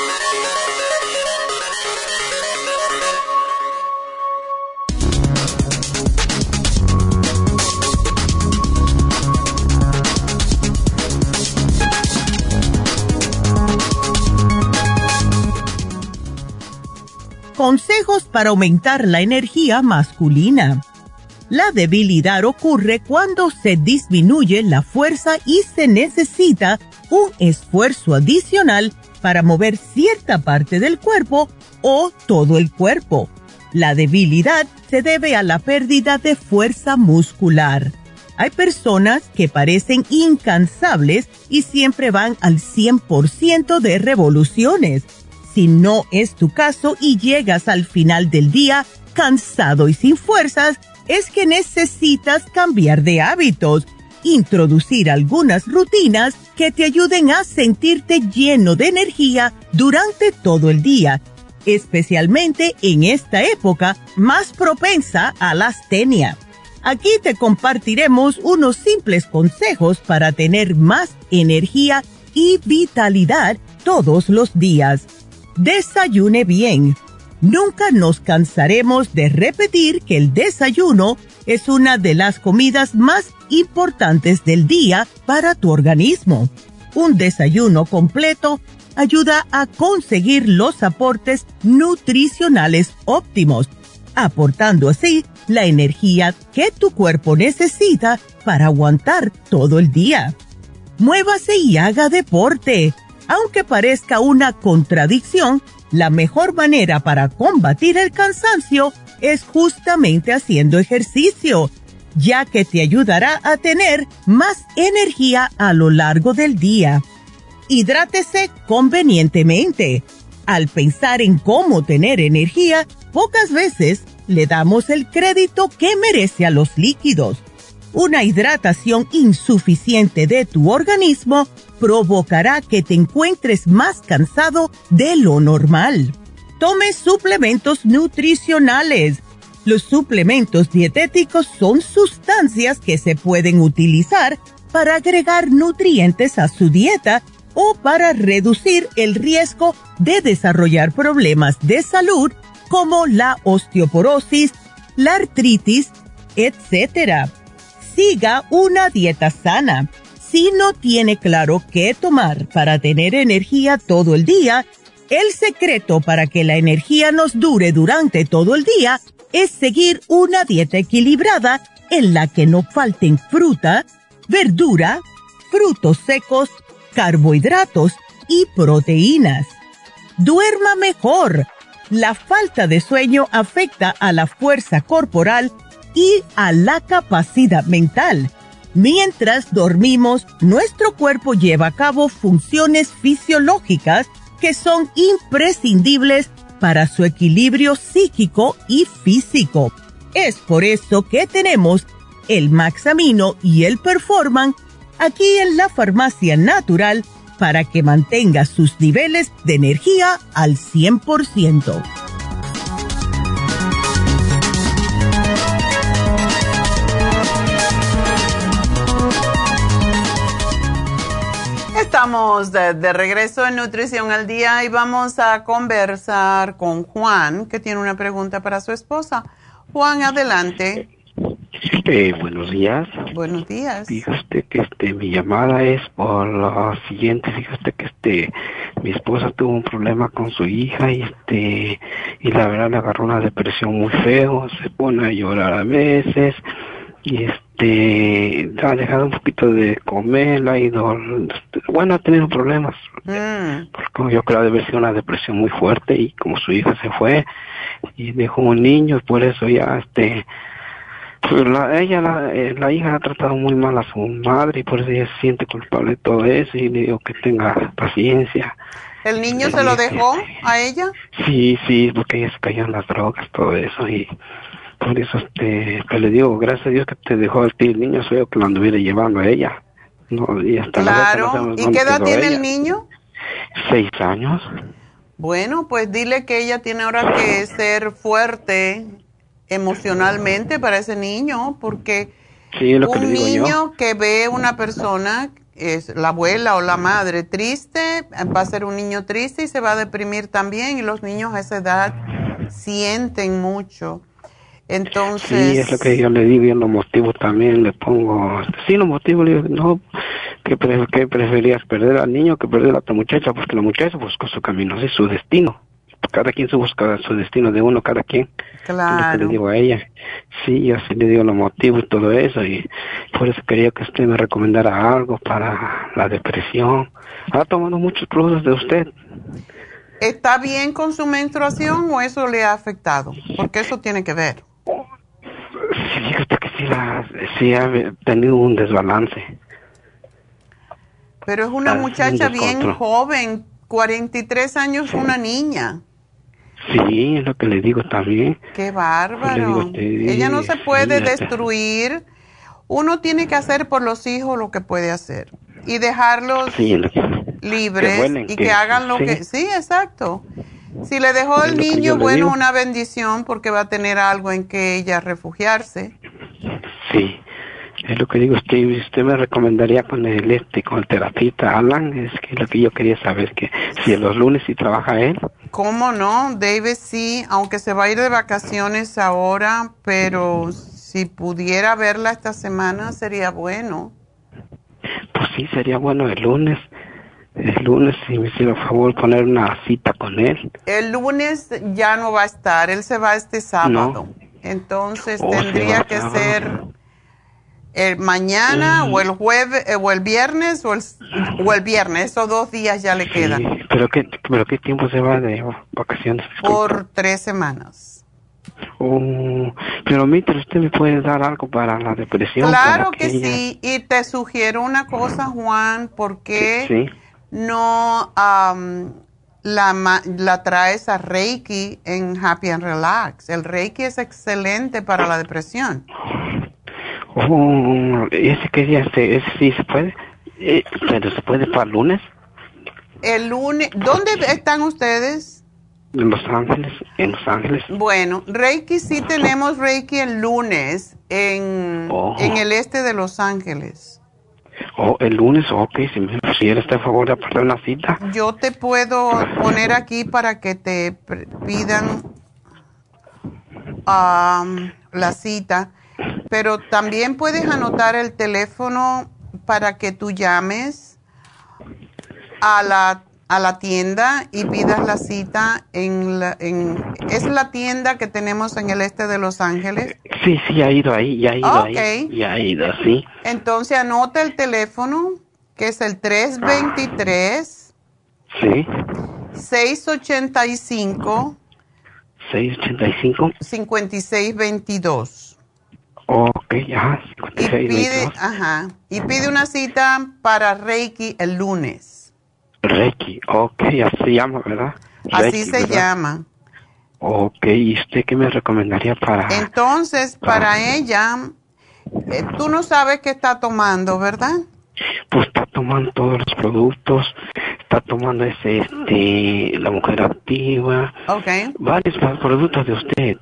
Consejos para aumentar la energía masculina. La debilidad ocurre cuando se disminuye la fuerza y se necesita un esfuerzo adicional para mover cierta parte del cuerpo o todo el cuerpo. La debilidad se debe a la pérdida de fuerza muscular. Hay personas que parecen incansables y siempre van al 100% de revoluciones si no es tu caso y llegas al final del día cansado y sin fuerzas, es que necesitas cambiar de hábitos, introducir algunas rutinas que te ayuden a sentirte lleno de energía durante todo el día, especialmente en esta época más propensa a la astenia. Aquí te compartiremos unos simples consejos para tener más energía y vitalidad todos los días. Desayune bien. Nunca nos cansaremos de repetir que el desayuno es una de las comidas más importantes del día para tu organismo. Un desayuno completo ayuda a conseguir los aportes nutricionales óptimos, aportando así la energía que tu cuerpo necesita para aguantar todo el día. Muévase y haga deporte. Aunque parezca una contradicción, la mejor manera para combatir el cansancio es justamente haciendo ejercicio, ya que te ayudará a tener más energía a lo largo del día. Hidrátese convenientemente. Al pensar en cómo tener energía, pocas veces le damos el crédito que merece a los líquidos. Una hidratación insuficiente de tu organismo provocará que te encuentres más cansado de lo normal. Tome suplementos nutricionales. Los suplementos dietéticos son sustancias que se pueden utilizar para agregar nutrientes a su dieta o para reducir el riesgo de desarrollar problemas de salud como la osteoporosis, la artritis, etc. Siga una dieta sana. Si no tiene claro qué tomar para tener energía todo el día, el secreto para que la energía nos dure durante todo el día es seguir una dieta equilibrada en la que no falten fruta, verdura, frutos secos, carbohidratos y proteínas. Duerma mejor la falta de sueño afecta a la fuerza corporal y a la capacidad mental. Mientras dormimos, nuestro cuerpo lleva a cabo funciones fisiológicas que son imprescindibles para su equilibrio psíquico y físico. Es por eso que tenemos el Maxamino y el Performan aquí en la farmacia natural para que mantenga sus niveles de energía al 100%. Estamos de, de, regreso en Nutrición al Día y vamos a conversar con Juan, que tiene una pregunta para su esposa. Juan, adelante. Eh, buenos días. Buenos días. Fíjate que este mi llamada es por lo siguiente, fíjate que este mi esposa tuvo un problema con su hija y este y la verdad le agarró una depresión muy feo, se pone a llorar a veces y este ha dejado un poquito de comer, ha ido bueno ha tenido problemas mm. porque yo creo que ser una depresión muy fuerte y como su hija se fue y dejó un niño por eso ya este pues la, ella, la, eh, la hija ha tratado muy mal a su madre y por eso ella se siente culpable de todo eso y le digo que tenga paciencia. ¿El niño se lo dejó a ella? Sí, sí, porque ella se cayó en las drogas, todo eso y por eso este, pues le digo, gracias a Dios que te dejó a ti el niño, soy yo que lo anduviera llevando a ella. No, y hasta claro, ¿y qué edad tiene el niño? Seis años. Bueno, pues dile que ella tiene ahora que ser fuerte emocionalmente para ese niño, porque un niño que ve una persona, es la abuela o la madre triste, va a ser un niño triste y se va a deprimir también, y los niños a esa edad sienten mucho. Entonces... Sí, es lo que yo le digo y los motivos también le pongo, sí, los motivos, le digo, no, que, que preferías perder al niño que perder a otra muchacha, porque la muchacha buscó su camino, es su destino cada quien se busca su destino de uno, cada quien. Claro. le digo a ella. Sí, yo sí le digo los motivos y todo eso, y por eso quería que usted me recomendara algo para la depresión. Ha tomado muchos productos de usted. ¿Está bien con su menstruación o eso le ha afectado? Porque eso tiene que ver. Fíjate que sí, la, sí ha tenido un desbalance. Pero es una muchacha bien joven, 43 años, una niña. Sí, es lo que le digo también. Qué bárbaro. Ella no se puede destruir. Uno tiene que hacer por los hijos lo que puede hacer y dejarlos libres y que, hagan lo que... Sí, exacto. Si le dejó el niño, bueno, una bendición porque va a tener algo en que ella refugiarse. Sí, Es lo que digo, usted, usted me recomendaría con el este, con el terapista Alan, es que lo que yo quería saber, que si los lunes sí trabaja él. ¿Cómo no? David sí, aunque se va a ir de vacaciones ahora, pero si pudiera verla esta semana sería bueno. Pues sí, sería bueno el lunes. El lunes, si me hiciera favor poner una cita con él. El lunes ya no va a estar, él se va este sábado. Entonces oh, tendría que ser el mañana o el jueves eh, o el viernes o el, o el viernes, esos dos días ya le quedan. ¿Pero qué, ¿Pero qué tiempo se va de vacaciones? Por tres semanas. Oh, pero mientras usted me puede dar algo para la depresión. Claro que, sí, y te sugiero una cosa, Juan, porque no la, la traes a Reiki en Happy and Relax. El Reiki es excelente para la depresión. Oh, ese que día, ese, sí se puede, eh, pero se puede para el lunes. El lunes, ¿dónde están ustedes? En Los Ángeles, en Los Ángeles. Bueno, Reiki sí tenemos Reiki el lunes en, oh. en el este de Los Ángeles. Oh, el lunes, ok, si me si eres favor de apartar una cita. Yo te puedo poner aquí para que te pidan la cita, pero también puedes anotar el teléfono para que tú llames a la a la tienda y pidas la cita en, la, en es la tienda que tenemos en el este de Los Ángeles. Sí, sí, ha ido ahí, ya ha ido ahí. Ya ha ido, sí. Entonces anota el teléfono que es el 323 Sí. 685 685 5622. Ok, ya, 56, y pide, ajá, y pide una cita para Reiki el lunes. Reiki, ok, así se llama, ¿verdad? así se llama. Ok, ¿y usted qué me recomendaría para...? Entonces, para, ella, eh, tú no sabes qué está tomando, ¿verdad? Pues está tomando todos los productos, está tomando ese, este, la mujer activa. Ok. Varios productos de usted.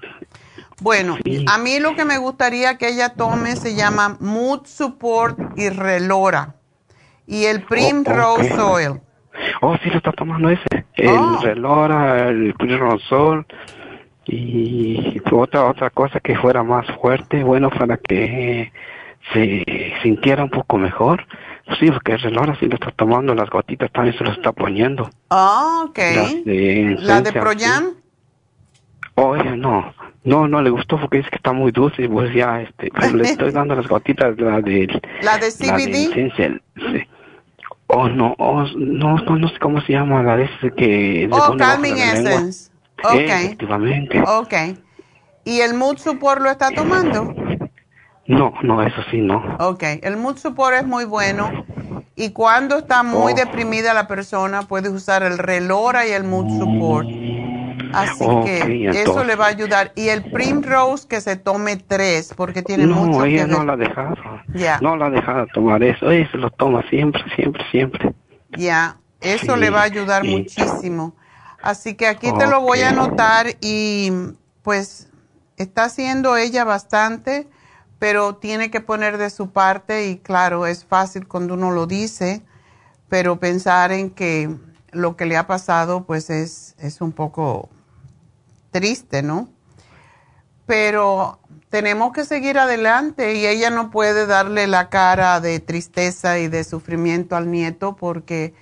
Bueno, a mí lo que me gustaría que ella tome se llama Mood Support y Relora y el Primrose oh, Oil. Oh, sí, lo está tomando ese. El oh. relora, el sol y otra otra cosa que fuera más fuerte, bueno, para que se sintiera un poco mejor. Sí, porque el relora sí lo está tomando, las gotitas también se lo está poniendo. Ah, ok. ¿La de Proyam? Oye, no, no, no le gustó porque dice que está muy dulce, pues ya, este, le estoy dando las gotitas, la de... ¿La de CBD? sí. Oh, no, oh, no, no, sé cómo se llama la vez que... Oh, Calming Essence. Ok. efectivamente. Ok. ¿Y el Mood Support lo está tomando? No, no, eso sí, no. Ok, el Mood Support es muy bueno. Y cuando está muy oh. deprimida la persona, puede usar el Relora y el Mood Support. Así que eso le va a ayudar. Y el Primrose que se tome tres, porque tiene no, mucho ella no la ha dejado. No la ha dejado tomar eso. Ella se lo toma siempre, siempre, siempre. Ya, eso le va a ayudar muchísimo. Así que aquí te lo voy a anotar y pues está haciendo ella bastante, pero tiene que poner de su parte y claro, es fácil cuando uno lo dice, pero pensar en que lo que le ha pasado pues es, es un poco triste, ¿no? Pero tenemos que seguir adelante y ella no puede darle la cara de tristeza y de sufrimiento al nieto porque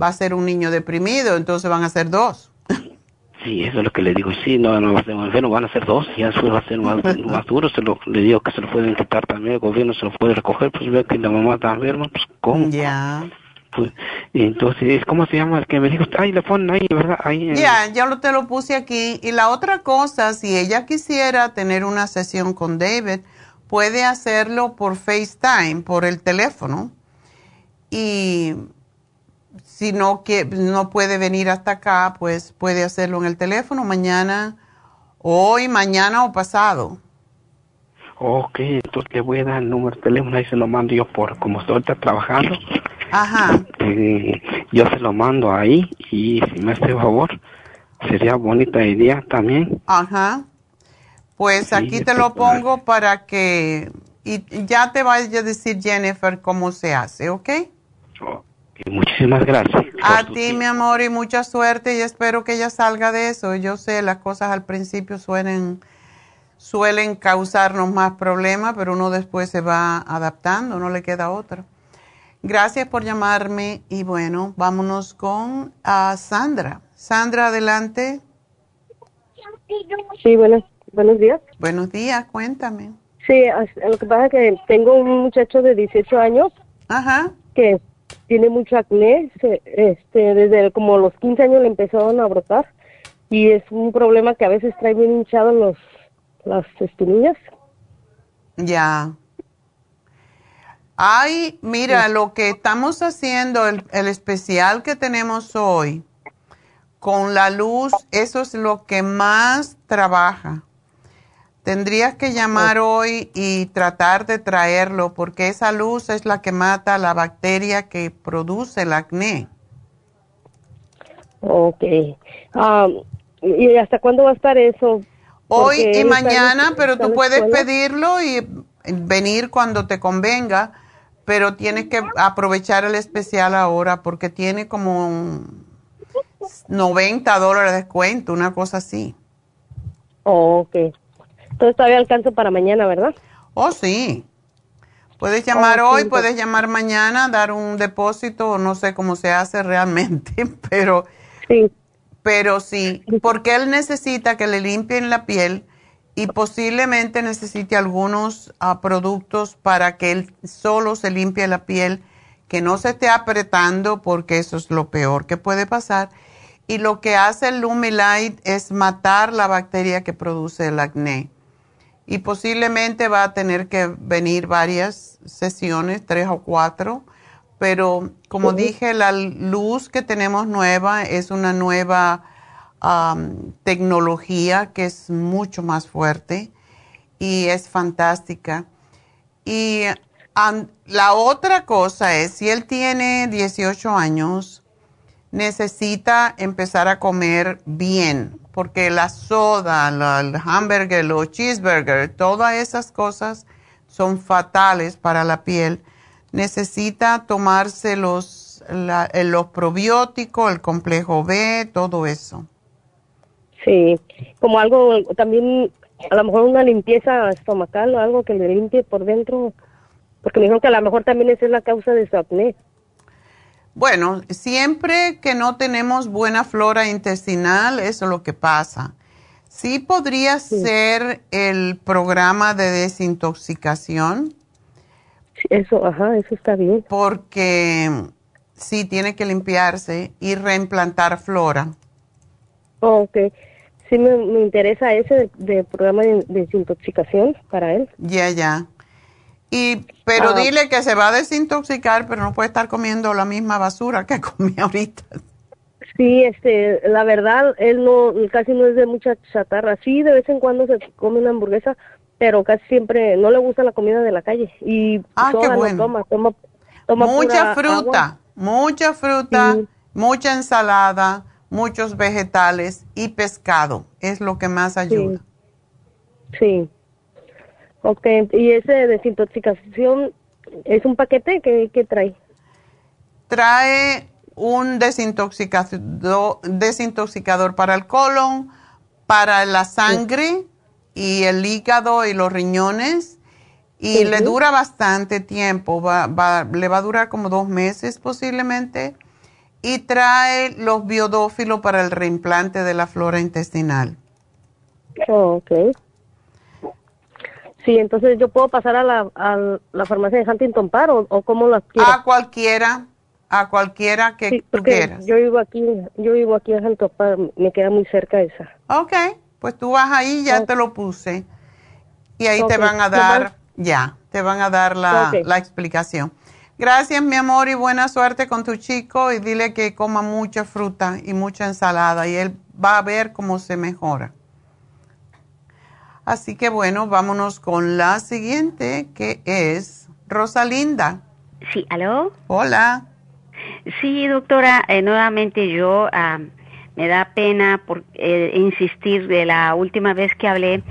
va a ser un niño deprimido, entonces van a ser dos. Sí, eso es lo que le digo. Sí, no, no, no van a ser dos, ya después va a ser más, más duro. Se lo, le digo que se lo pueden quitar también, el gobierno se lo puede recoger, pues veo que la mamá está enferma, pues ¿cómo? Ya. Pues, entonces, ¿cómo se llama? El que me dijo, ay, le ponen ahí, ¿verdad? Ahí. Ya, yo lo, te lo puse aquí. Y la otra cosa, si ella quisiera tener una sesión con David, puede hacerlo por FaceTime, por el teléfono. Y si no, que, no puede venir hasta acá, pues puede hacerlo en el teléfono mañana, hoy, mañana o pasado. Ok, entonces le voy a dar el número de teléfono, ahí se lo mando yo por, como estoy trabajando. Ajá. Eh, yo se lo mando ahí y si me hace favor, sería bonita idea también. Ajá. Pues aquí te lo pongo para que y ya te vaya a decir Jennifer cómo se hace, ¿ok? muchísimas gracias. A ti, mi amor, y mucha suerte y espero que ella salga de eso. Yo sé, las cosas al principio suelen, suelen causarnos más problemas, pero uno después se va adaptando, no le queda otra. Gracias por llamarme y bueno, vámonos con a Sandra. Sandra, adelante. Sí, buenos, buenos días. Buenos días, cuéntame. Sí, lo que pasa es que tengo un muchacho de 18 años Ajá. que tiene mucho acné, este, desde como los 15 años le empezaron a brotar y es un problema que a veces trae bien hinchado los, las espinillas. Ya. Ay, mira, lo que estamos haciendo, el, el especial que tenemos hoy, con la luz, eso es lo que más trabaja. Tendrías que llamar hoy y tratar de traerlo porque esa luz es la que mata la bacteria que produce el acné. Ok. Um, ¿Y hasta cuándo va a estar eso? Hoy y mañana, pero tú puedes pedirlo y venir cuando te convenga, pero tienes que aprovechar el especial ahora porque tiene como 90 dólares de descuento, una cosa así. ok. Entonces todavía alcanzo para mañana, ¿verdad? Oh, sí. Puedes llamar hoy, puedes llamar mañana, dar un depósito, no sé cómo se hace realmente, pero sí. pero sí, porque él necesita que le limpien la piel y posiblemente necesite algunos uh, productos para que él solo se limpie la piel, que no se esté apretando, porque eso es lo peor que puede pasar. Y lo que hace el Lumilight es matar la bacteria que produce el acné y posiblemente va a tener que venir varias sesiones, tres o cuatro, pero como dije, la luz que tenemos nueva es una nueva tecnología que es mucho más fuerte y es fantástica. Y la otra cosa es, si él tiene 18 años, necesita empezar a comer bien, porque la soda, el hamburger, los cheeseburgers, todas esas cosas son fatales para la piel. Necesita tomarse los, los probióticos, el complejo B, todo eso. Sí, como algo también, a lo mejor una limpieza estomacal o algo que le limpie por dentro, porque me dijeron que a lo mejor también esa es la causa de su acné. Bueno, siempre que no tenemos buena flora intestinal, eso es lo que pasa. Sí podría ser el programa de desintoxicación. Eso, ajá, eso está bien. Porque sí tiene que limpiarse y reimplantar flora. Oh, ok. Sí me, interesa ese de, programa de desintoxicación para él. Ya, ya. Y, pero ah. dile que se va a desintoxicar, pero no puede estar comiendo la misma basura que comía ahorita. Sí, este, la verdad, él no, casi no es de mucha chatarra. Sí, de vez en cuando se come una hamburguesa, pero casi siempre no le gusta la comida de la calle. Y ah, qué bueno. toma, toma, toma mucha fruta, mucha fruta, mucha ensalada, muchos vegetales y pescado. Es lo que más ayuda. sí. sí. Ok, ¿y ese desintoxicación es un paquete que, trae? Trae un desintoxicador, desintoxicador para el colon, para la sangre y el hígado y los riñones y le dura bastante tiempo, va, va, le va a durar como dos meses posiblemente y trae los biodófilos para el reimplante de la flora intestinal. Oh, ok. Sí, entonces yo puedo pasar a la, a la farmacia de Huntington Park o, o cómo las quiero. A cualquiera, a cualquiera que tú quieras. Yo vivo aquí, yo vivo aquí en Huntington Park, me queda muy cerca esa. Ok, pues tú vas ahí, ya te lo puse. Y ahí te van a dar, ya, te van a dar la, la explicación. Gracias, mi amor, y buena suerte con tu chico y dile que coma mucha fruta y mucha ensalada y él va a ver cómo se mejora. Así que bueno, vámonos con la siguiente, que es Rosalinda. Sí, ¿aló? Hola. Sí, doctora, eh, nuevamente yo ah, me da pena por eh, insistir de la última vez que hablé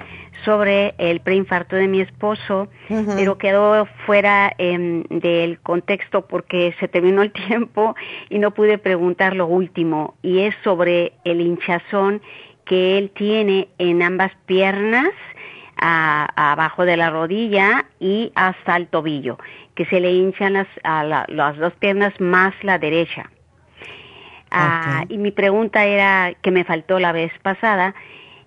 sobre el preinfarto de mi esposo, pero quedó fuera em, del contexto porque se terminó el tiempo y no pude preguntar lo último, y es sobre el hinchazón que él tiene en ambas piernas, abajo de la rodilla y hasta el tobillo, que se le hinchan las, a las dos piernas más la derecha. Ah, y mi pregunta era, que me faltó la vez pasada,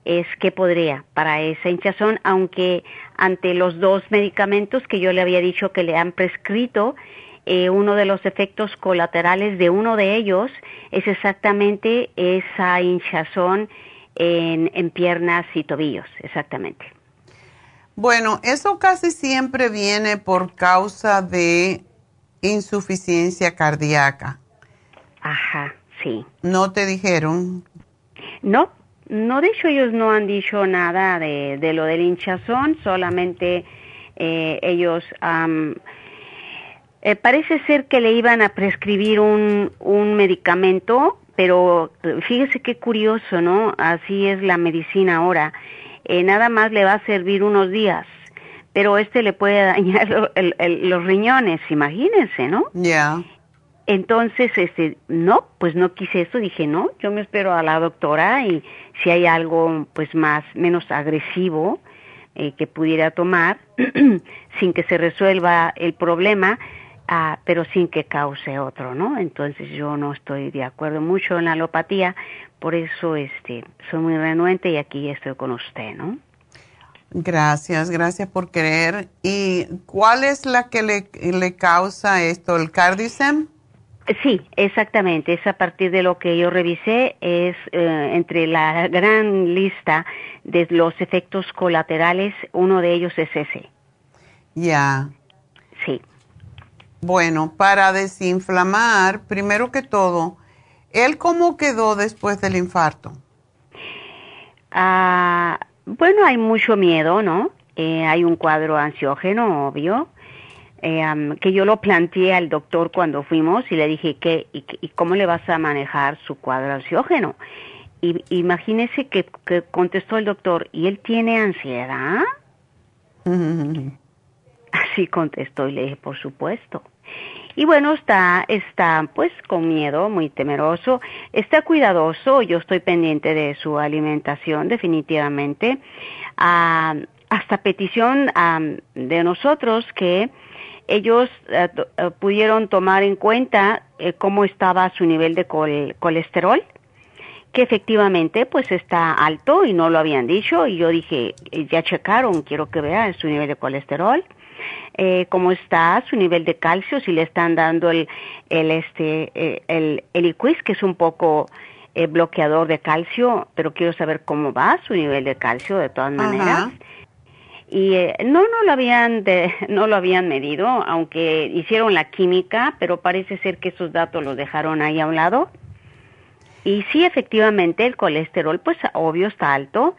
es qué podría para esa hinchazón, aunque ante los dos medicamentos que yo le había dicho que le han prescrito, eh, uno de los efectos colaterales de uno de ellos es exactamente esa hinchazón en, en piernas y tobillos, exactamente. Bueno, eso casi siempre viene por causa de insuficiencia cardíaca. Ajá, sí. ¿No te dijeron? No, no, de hecho ellos no han dicho nada de, de lo del hinchazón, solamente eh, ellos... Eh, parece ser que le iban a prescribir un, un medicamento, pero fíjese qué curioso, ¿no? Así es la medicina ahora. Eh, nada más le va a servir unos días, pero este le puede dañar los riñones, imagínense, ¿no? Ya. Entonces, este, no, pues no quise eso, dije, no, yo me espero a la doctora y si hay algo, pues más, menos agresivo eh, que pudiera tomar, sin que se resuelva el problema, ah, pero sin que cause otro, ¿no? Entonces yo no estoy de acuerdo mucho en la alopatía, por eso, este, soy muy renuente y aquí estoy con usted, ¿no? Gracias, gracias por querer. ¿Y cuál es la que le, le causa esto, el cardicem? Sí, exactamente. Es a partir de lo que yo revisé, es eh, entre la gran lista de los efectos colaterales, uno de ellos es ese. Ya. Sí. Bueno, para desinflamar, primero que todo, ¿él cómo quedó después del infarto? Ah, bueno, hay mucho miedo, ¿no? Eh, hay un cuadro ansiógeno, obvio eh, que yo lo planteé al doctor cuando fuimos y le dije que y, cómo le vas a manejar su cuadro ansiógeno y imagínese que, contestó el doctor y él tiene ansiedad así contestó y le dije por supuesto. Y bueno está está pues con miedo muy temeroso. Está cuidadoso yo estoy pendiente de su alimentación definitivamente. Ah, hasta petición de nosotros que ellos eh, eh, pudieron tomar en cuenta eh, cómo estaba su nivel de colesterol, que efectivamente pues está alto y no lo habían dicho y yo dije, ya checaron, quiero que vean su nivel de colesterol. cómo está su nivel de calcio, si le están dando el, el este, el, el que es un poco bloqueador de calcio, pero quiero saber cómo va su nivel de calcio de todas maneras y eh, no no lo habían no lo habían medido aunque hicieron la química pero parece ser que esos datos los dejaron ahí a un lado. Y sí efectivamente el colesterol pues obvio está alto.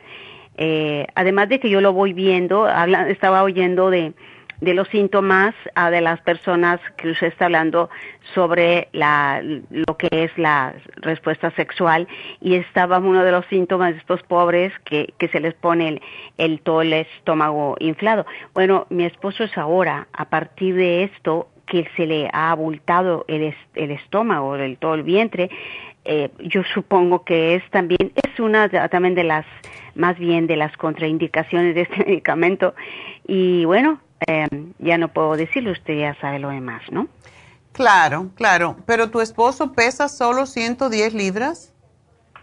Eh, además de que yo lo voy viendo habla, estaba oyendo de de los síntomas a de las personas que usted está hablando sobre la, lo que es la respuesta sexual y estaba uno de los síntomas de estos pobres que, se les pone el, el todo el estómago inflado. Bueno, mi esposo es ahora, a partir de esto, que se le ha abultado el, el estómago, el, todo el vientre, eh, yo supongo que es también, es una también de las, más bien de las contraindicaciones de este medicamento. Y bueno, eh, ya no puedo decirle, usted ya sabe lo demás, ¿no? Claro, claro. Pero tu esposo pesa solo 110 libras.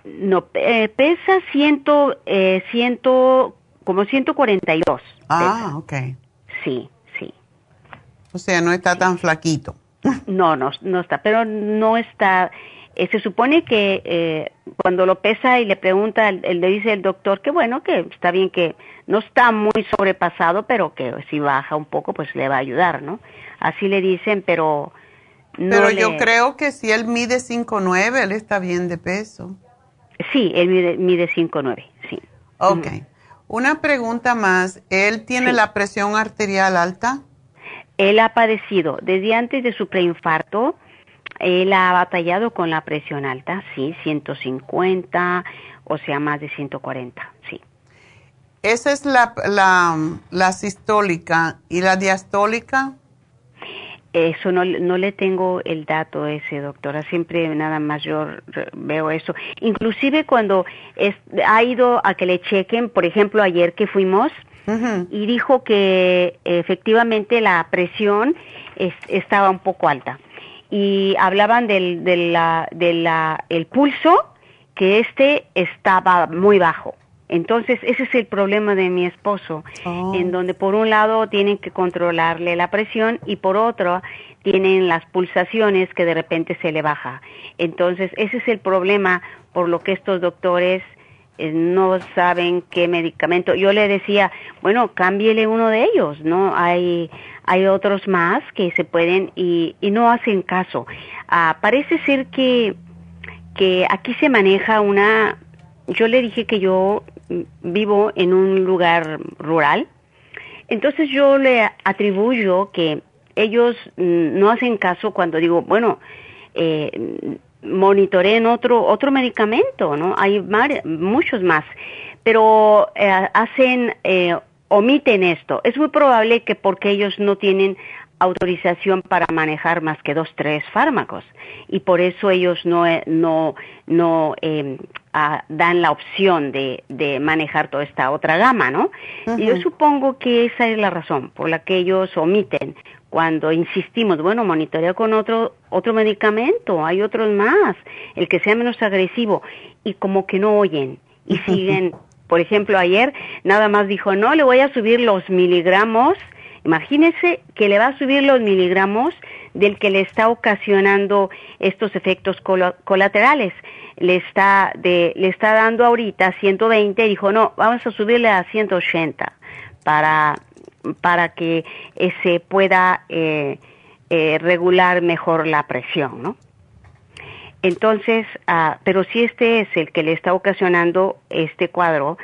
No, eh, pesa ciento, eh, ciento, como 142. Ah, ok. Sí, sí. O sea, no está tan flaquito. No, no, no está, pero no está, eh, se supone que eh, cuando lo pesa y le pregunta, le dice el doctor que bueno, que está bien que no está muy sobrepasado, pero que si baja un poco, pues le va a ayudar, ¿no? Así le dicen, pero... No pero yo creo que si él mide 5'9", él está bien de peso. Sí, él mide, mide 5'9", sí. Ok. Una pregunta más. ¿Él tiene la presión arterial alta? Él ha padecido desde antes de su preinfarto él ha batallado con la presión alta, sí, 150, o sea, más de 140, sí. Esa es la, la, la sistólica y la diastólica. Eso no, no le tengo el dato ese, doctora. Siempre nada más yo veo eso. Inclusive cuando ha ido a que le chequen, por ejemplo, ayer que fuimos, y dijo que efectivamente la presión estaba un poco alta. Y hablaban del, de la, de la, el pulso, que este estaba muy bajo. Entonces, ese es el problema de mi esposo, oh. en donde por un lado tienen que controlarle la presión y por otro tienen las pulsaciones que de repente se le baja. Entonces, ese es el problema por lo que estos doctores no saben qué medicamento. Yo le decía, bueno, cámbiele uno de ellos, ¿no? Hay, hay otros más que se pueden y, y no hacen caso. Ah, parece ser que, que aquí se maneja una, yo le dije que yo vivo en un lugar rural, entonces yo le atribuyo que ellos mm, no hacen caso cuando digo, bueno, eh, monitoreen otro otro medicamento, ¿no? Hay muchos más, pero eh, hacen eh, omiten esto. Es muy probable que porque ellos no tienen autorización para manejar más que dos, tres fármacos y por eso ellos no, eh, no, no eh, dan la opción de, de, manejar toda esta otra gama, ¿no? Y yo supongo que esa es la razón por la que ellos omiten cuando insistimos, bueno, monitorea con otro, otro medicamento, hay otros más, el que sea menos agresivo, y como que no oyen y siguen, por ejemplo, ayer nada más dijo, no, le voy a subir los miligramos Imagínese que le va a subir los miligramos del que le está ocasionando estos efectos colaterales. Le está, de, le está dando ahorita 120 y dijo, no, vamos a subirle a 180 para, para que eh, se pueda eh, eh, regular mejor la presión, ¿no? Entonces, ah, pero si este es el que le está ocasionando este cuadro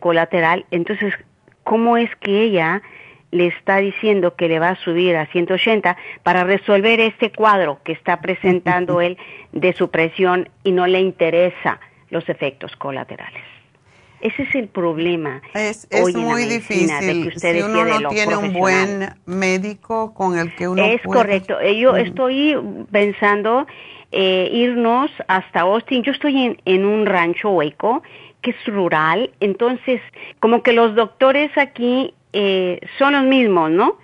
colateral, entonces, ¿cómo es que ella le está diciendo que le va a subir a 180 para resolver este cuadro que está presentando él de su presión y no le interesa los efectos colaterales. Ese es el problema. Es, muy difícil si uno no tiene un buen médico con el que uno Es correcto. Eh, yo estoy pensando eh, irnos hasta Austin. Yo estoy en, en un rancho hueco que es rural, entonces como que los doctores aquí eh, son los mismos, ¿no?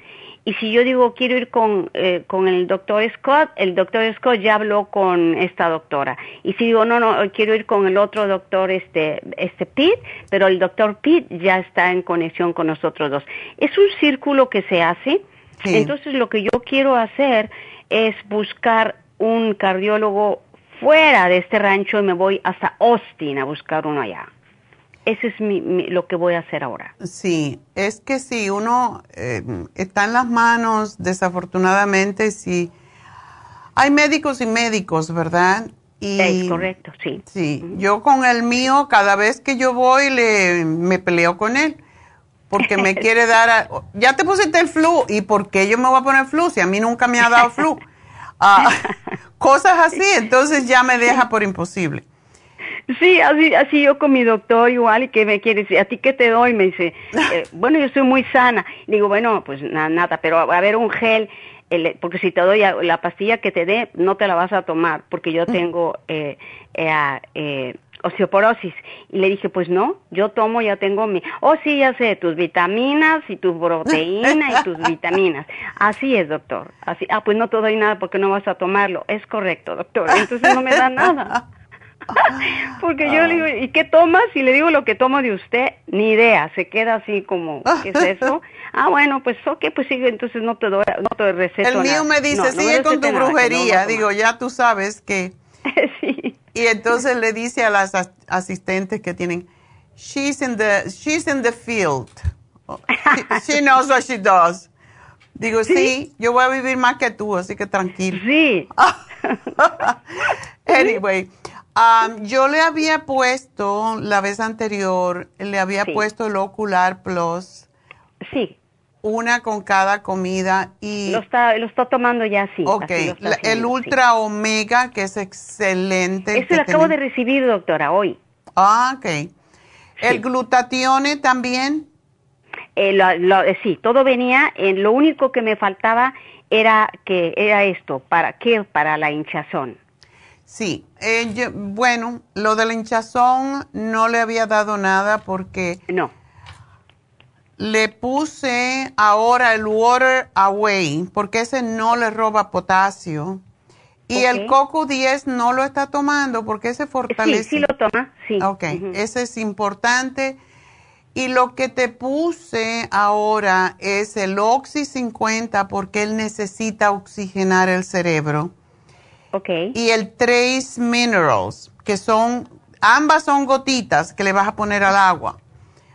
Y si yo digo quiero ir con, eh, con el doctor Scott, el doctor Scott ya habló con esta doctora. Y si digo no, no, quiero ir con el otro doctor, este, este Pete, pero el doctor Pete ya está en conexión con nosotros dos. Es un círculo que se hace. Entonces lo que yo quiero hacer es buscar un cardiólogo fuera de este rancho y me voy hasta Austin a buscar uno allá. Eso es lo que voy a hacer ahora. Sí, es que si uno eh, está en las manos, desafortunadamente, si hay médicos y médicos, ¿verdad? Y, es correcto, sí. Sí, yo con el mío, cada vez que yo voy, le, me peleo con él, porque me quiere dar, ya te pusiste el flu, ¿y por qué yo me voy a poner flu si a mí nunca me ha dado flu? Ah, cosas así, entonces ya me deja por imposible. Sí, así, así yo con mi doctor igual, y que me quiere decir, ¿a ti qué te doy? Me dice, eh, bueno, yo soy muy sana. digo, bueno, pues nada, nada, pero a ver un gel, porque si te doy la pastilla que te dé, no te la vas a tomar, porque yo tengo eh, eh, eh, osteoporosis. Y le dije, pues no, yo tomo, ya tengo mi, oh sí, ya sé, tus vitaminas y tu proteína y tus vitaminas. Así es, doctor. Así, ah, pues no te doy nada porque no vas a tomarlo. Es correcto, doctor. Entonces no me da nada. Porque yo le digo, ¿y qué tomas? Y le digo lo que tomo de usted, ni idea, se queda así como, ¿qué es eso? Ah, bueno, pues ok, pues sigue, entonces no te doy, no te receto El mío me dice, sigue con tu brujería, digo, ya tú sabes que... sí. Y entonces le dice a las asistentes que tienen, she's in the, she's in the field. She, knows what she does. Digo, ¿Sí? yo voy a vivir más que tú, así que tranquilo. Sí. anyway, yo le había puesto, la vez anterior, le había puesto el Ocular Plus. Sí. Una con cada comida y... Lo está, lo está tomando ya, sí. Ok, el Ultra Omega, que es excelente. Ese lo acabo de recibir, doctora, hoy. Ah, ok. ¿El glutatione también? Eh, sí, todo venía, lo único que me faltaba era que era esto, ¿para qué? Para la hinchazón. Sí, eh, bueno, lo de la hinchazón no le había dado nada porque... No. Le puse ahora el Water Away porque ese no le roba potasio. Y el Coco 10 no lo está tomando porque ese fortalece. Sí, sí lo toma, sí. Ok, ese es importante. Y lo que te puse ahora es el Oxy 50 porque él necesita oxigenar el cerebro. Ok. Y el Trace Minerals, que son, ambas son gotitas que le vas a poner al agua.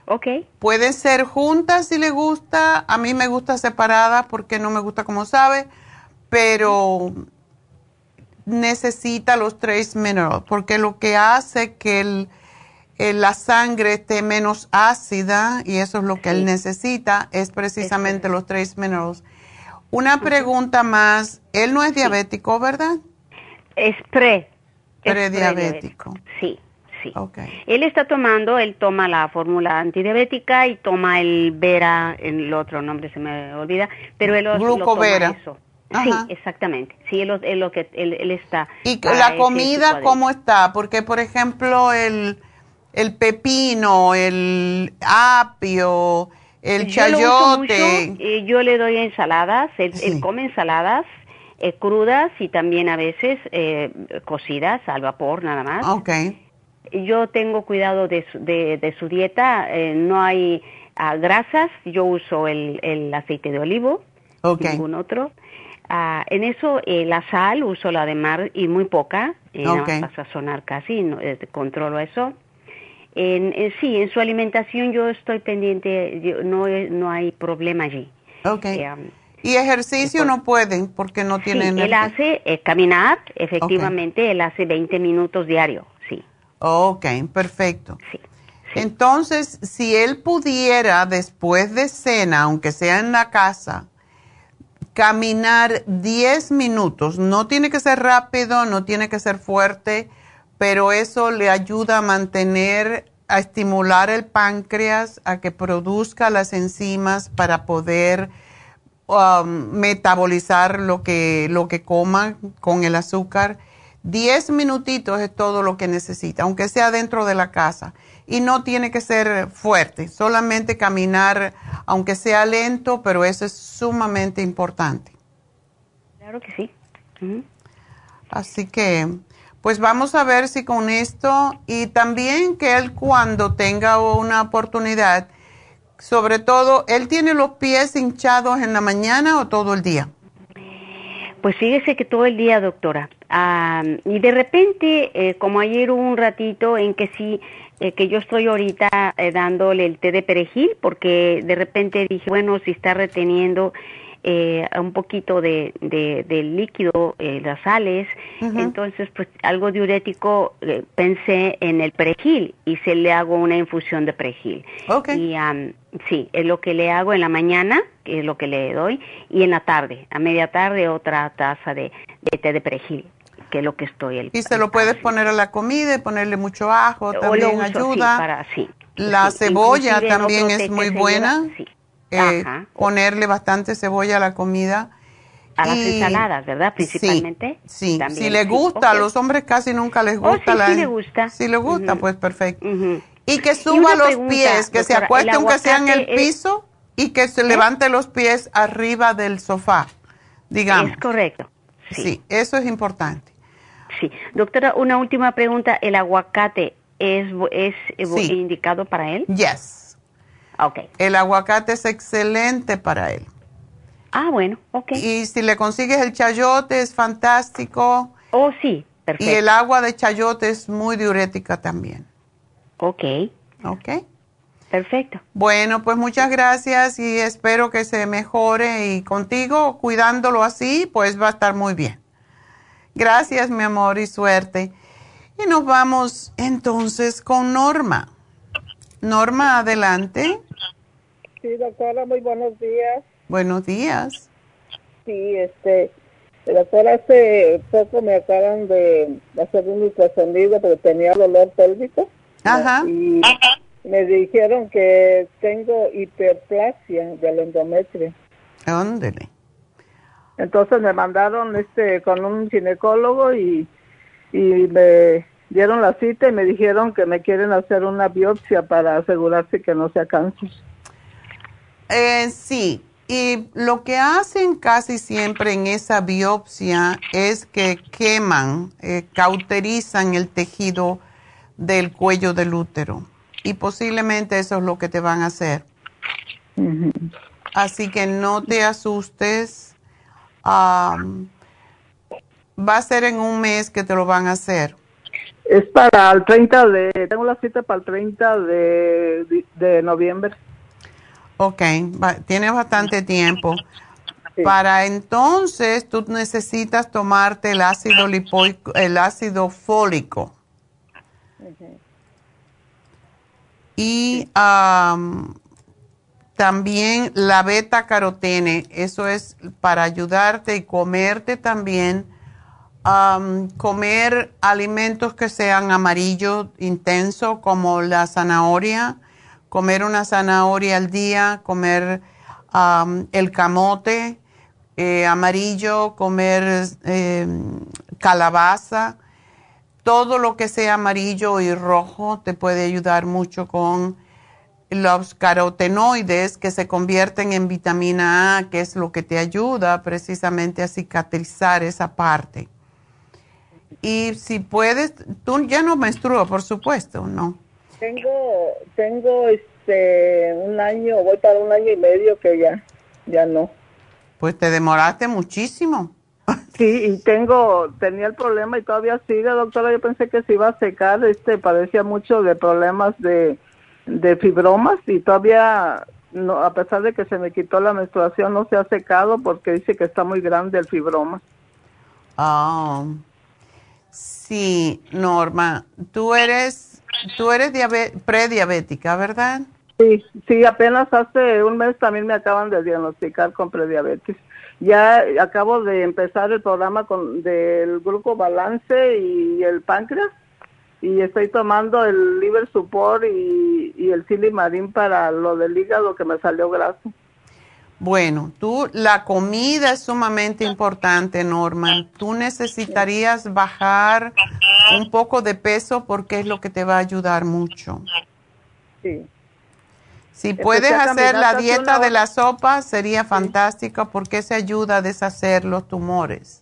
Ok. Pueden ser juntas si le gusta. A mí me gusta separadas porque no me gusta como sabe, pero necesita los Trace Minerals porque lo que hace que el la sangre esté menos ácida y eso es lo que él necesita, es precisamente los trace minerals. Una pregunta más, él no es diabético, ¿verdad? Es pre. Prediabético. Sí, sí. Okay. Él está tomando, él toma la fórmula antidiabética y toma el Vera, el otro nombre se me olvida, pero él lo, toma eso. Sí, exactamente. Sí, él, lo que él, está. ¿Y la comida cómo está? Porque, por ejemplo, el el pepino, el apio, el chayote. Eh, yo le doy ensaladas, él, come ensaladas eh, crudas y también a veces eh, cocidas al vapor nada más. Ok. Yo tengo cuidado de su, de, su dieta, no hay ah, grasas, yo uso el, el, aceite de olivo, okay. ningún otro. Ah, en eso la sal uso la de mar y muy poca, no okay. a sazonar casi, no, controlo eso. En, sí, en su alimentación yo estoy pendiente, no, no hay problema allí. Ok. Eh, um, ¿Y ejercicio no pueden porque no tienen... Sí, él hace eh, caminar, efectivamente, él hace 20 minutos diario, sí. Ok, perfecto. Sí, Entonces, si él pudiera después de cena, aunque sea en la casa, caminar 10 minutos, no tiene que ser rápido, no tiene que ser fuerte, pero eso le ayuda a mantener, a estimular el páncreas, a que produzca las enzimas para poder um, metabolizar lo que, lo que coma con el azúcar. Diez minutitos es todo lo que necesita, aunque sea dentro de la casa. Y no tiene que ser fuerte, solamente caminar, aunque sea lento, pero eso es sumamente importante. Claro que sí. Así que pues vamos a ver si con esto y también que él cuando tenga una oportunidad, sobre todo, ¿él tiene los pies hinchados en la mañana o todo el día? Pues fíjese que todo el día, doctora. y de repente, eh, como ayer hubo un ratito en que sí, eh, que yo estoy ahorita eh, dándole el té de perejil, porque de repente dije, bueno, si está reteniendo eh, un poquito de, de, líquido, eh, las sales, entonces pues algo diurético eh, pensé en el perejil y se le hago una infusión de perejil. Y sí, es lo que le hago en la mañana, que es lo que le doy, y en la tarde, a media tarde otra taza de, té de perejil que es lo que estoy el, y se lo puedes poner a la comida y ponerle mucho ajo también ayuda. para, sí, la cebolla también es muy buena. sí eh, ponerle bastante cebolla a la comida. A las ensaladas, ¿verdad? Principalmente. Sí, si le gusta, a los hombres casi nunca les oh, gusta. la, sí le gusta. Si le gusta, pues perfecto. Y que suba los pies, que se acueste aunque sea en el piso y que se ¿Eh? levante los pies arriba del sofá, digamos. Es correcto. Sí, eso es importante. Sí. Doctora, una última pregunta. ¿El aguacate es, es indicado para él? Yes. El aguacate es excelente para él. Ah, bueno, ok. Y si le consigues el chayote es fantástico. Oh, sí, perfecto. Y el agua de chayote es muy diurética también. Ok. Ok. Perfecto. Bueno, pues muchas gracias y espero que se mejore y contigo, cuidándolo así, pues va a estar muy bien. Gracias, mi amor, y suerte. Y nos vamos entonces con Norma. Norma, adelante. Sí, doctora, muy buenos días. Buenos días. Sí, este, doctora, hace poco me acaban de hacer un ultrasonido porque tenía dolor pélvico. Ajá. Y, me dijeron que tengo hiperplasia del endometrio. Ándele. Entonces me mandaron este con un ginecólogo y, y me dieron la cita y me dijeron que me quieren hacer una biopsia para asegurarse que no sea cáncer. Eh, sí, y lo que hacen casi siempre en esa biopsia es que queman, eh, cauterizan el tejido del cuello del útero. Y posiblemente eso es lo que te van a hacer. Así que no te asustes. va a ser en un mes que te lo van a hacer. Es para el 30 de, tengo la cita para el 30 de, de noviembre. Ok, tienes bastante tiempo. Para entonces tú necesitas tomarte el ácido lipoico, el ácido fólico. Y también la beta carotene, eso es para ayudarte y comerte también, comer alimentos que sean amarillo intenso como la zanahoria, comer una zanahoria al día, comer el camote eh, amarillo, comer em, calabaza, todo lo que sea amarillo y rojo te puede ayudar mucho con los carotenoides que se convierten en vitamina A, que es lo que te ayuda precisamente a cicatrizar esa parte. Y si puedes, tú ya no menstruas, por supuesto, ¿no? Tengo, tengo este un año, voy para un año y medio que ya, ya no. Pues te demoraste muchísimo. Sí, y tengo, tenía el problema y todavía sigue, doctora. Yo pensé que se iba a secar, este, padecía mucho de problemas de, de fibromas y todavía, no, a pesar de que se me quitó la menstruación, no se ha secado porque dice que está muy grande el fibroma. Ah, sí, Norma, tú eres Tú eres prediabética, ¿verdad? Sí, sí, apenas hace un mes también me acaban de diagnosticar con prediabetes. Ya acabo de empezar el programa con del grupo balance y el páncreas y estoy tomando el liver support y, y el silimarín para lo del hígado que me salió graso. Bueno, tú, la comida es sumamente importante, Norman. Tú necesitarías bajar un poco de peso porque es lo que te va a ayudar mucho. Sí. Si puedes hacer la dieta de la sopa, sería fantástico porque se ayuda a deshacer los tumores.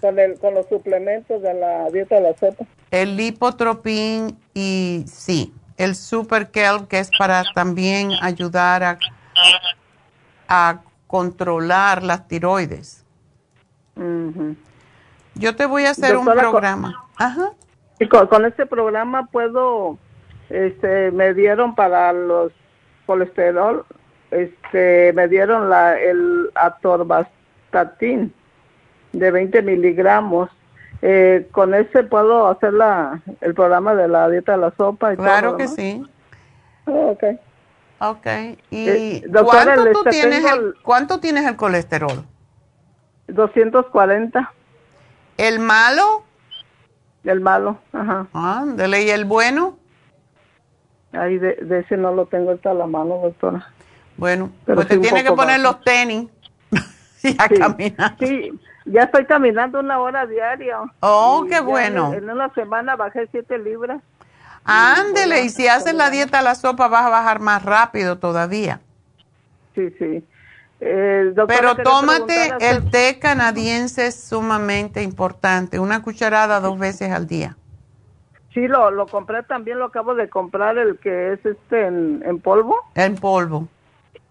con, el, con los suplementos de la dieta de la sopa. El lipotropín y sí el Super Kelp, que es para también ayudar a, a controlar las tiroides. Yo te voy a hacer un programa. Con, Ajá. Y con, este programa puedo, este, me dieron para los colesterol, este, me dieron la, el atorvastatin de 20 miligramos eh, con ese puedo hacer la, el programa de la dieta de la sopa y claro que sí. Oh, ok. Ok. ¿Y eh, ¿cuánto, tú tienes el, cuánto tienes el colesterol? 240. ¿El malo? El malo, ajá. Ah, ¿y el bueno? Ahí de, ese no lo tengo hasta la mano, doctora. Bueno, Pero pues te tiene que poner los tenis y a caminar. Sí, ya estoy caminando una hora diario. Oh, qué bueno. En, una semana bajé siete libras. Ándele, y, si haces la dieta a la sopa vas a bajar más rápido todavía. Sí, sí. Eh, Pero tómate el té canadiense es sumamente importante, una cucharada dos veces al día. Sí, lo, lo compré también, lo acabo de comprar, el que es este en, en polvo. En polvo.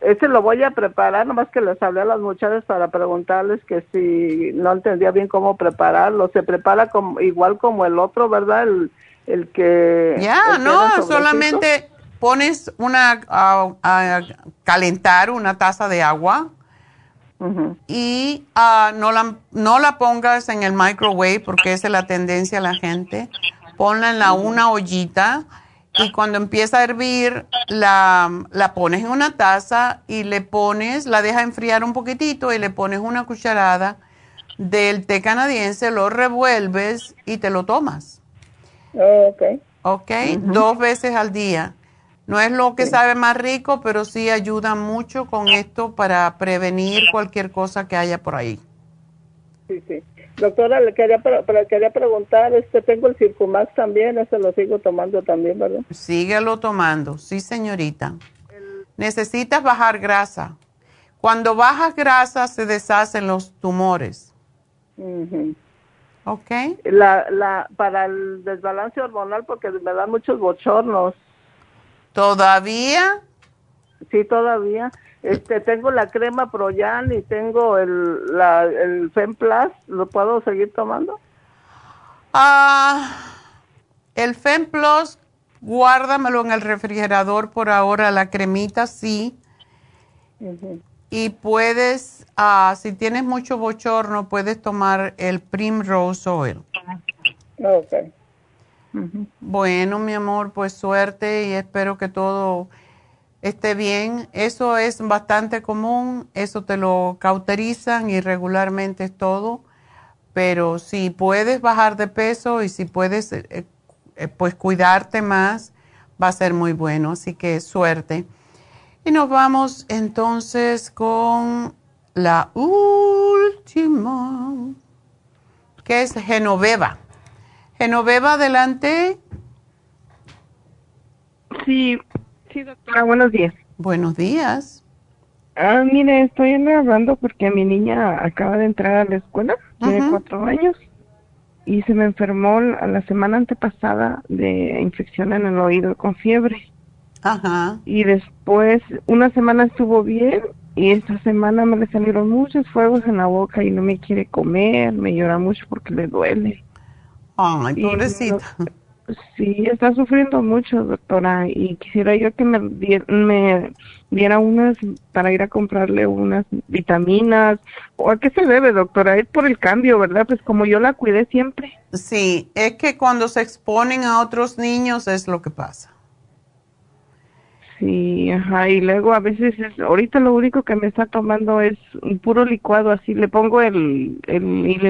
Ese lo voy a preparar, nomás que les hablé a las muchachas para preguntarles que si no entendía bien cómo prepararlo. Se prepara como, igual como el otro, ¿verdad? El, el que... Ya, no, solamente pones una, a, calentar una taza de agua y uh, no, la, no la pongas en el microwave porque esa es la tendencia a la gente. Ponla en la una ollita y cuando empieza a hervir, la, la, pones en una taza y le pones, la dejas enfriar un poquitito y le pones una cucharada del té canadiense, lo revuelves y te lo tomas. Oh, ok. ¿ok? Dos veces al día. No es lo que sabe más rico, pero sí ayuda mucho con esto para prevenir cualquier cosa que haya por ahí. Sí, sí. Doctora, le quería, quería preguntar, este, tengo el Circumax también, ese lo sigo tomando también, ¿verdad? Síguelo tomando, sí, señorita. Necesitas bajar grasa. Cuando bajas grasa se deshacen los tumores. ¿Ok? La, la, para el desbalance hormonal, porque me dan muchos bochornos. ¿Todavía? Sí, todavía. Este, tengo la crema Proyan y tengo el, la, el Femplas. ¿Lo puedo seguir tomando? Ah, el Femplos, guárdamelo en el refrigerador por ahora. La cremita sí. Y puedes, ah, si tienes mucho bochorno, puedes tomar el Primrose Oil. Ok. Bueno, mi amor, pues suerte y espero que todo esté bien. Eso es bastante común, eso te lo cauterizan y regularmente es todo. Pero si puedes bajar de peso y si puedes, eh, eh, pues cuidarte más, va a ser muy bueno. Así que suerte. Y nos vamos entonces con la última, que es Genoveva. Genoveva, adelante. Sí, sí, doctora, buenos días. Buenos días. Ah, mire, estoy hablando porque mi niña acaba de entrar a la escuela, tiene cuatro años, y se me enfermó la semana antepasada de infección en el oído con fiebre. Ajá. Y después, una semana estuvo bien y esta semana me le salieron muchos fuegos en la boca y no me quiere comer, me llora mucho porque le duele. Ay, pobrecita. Sí, está sufriendo mucho, doctora, y quisiera yo que me, me diera unas para ir a comprarle unas vitaminas. ¿O a qué se debe, doctora? Es por el cambio, ¿verdad? Pues como yo la cuidé siempre. Sí, es que cuando se exponen a otros niños es lo que pasa. Sí, ajá, y luego a veces, es, ahorita lo único que me está tomando es un puro licuado, así le pongo el, el, el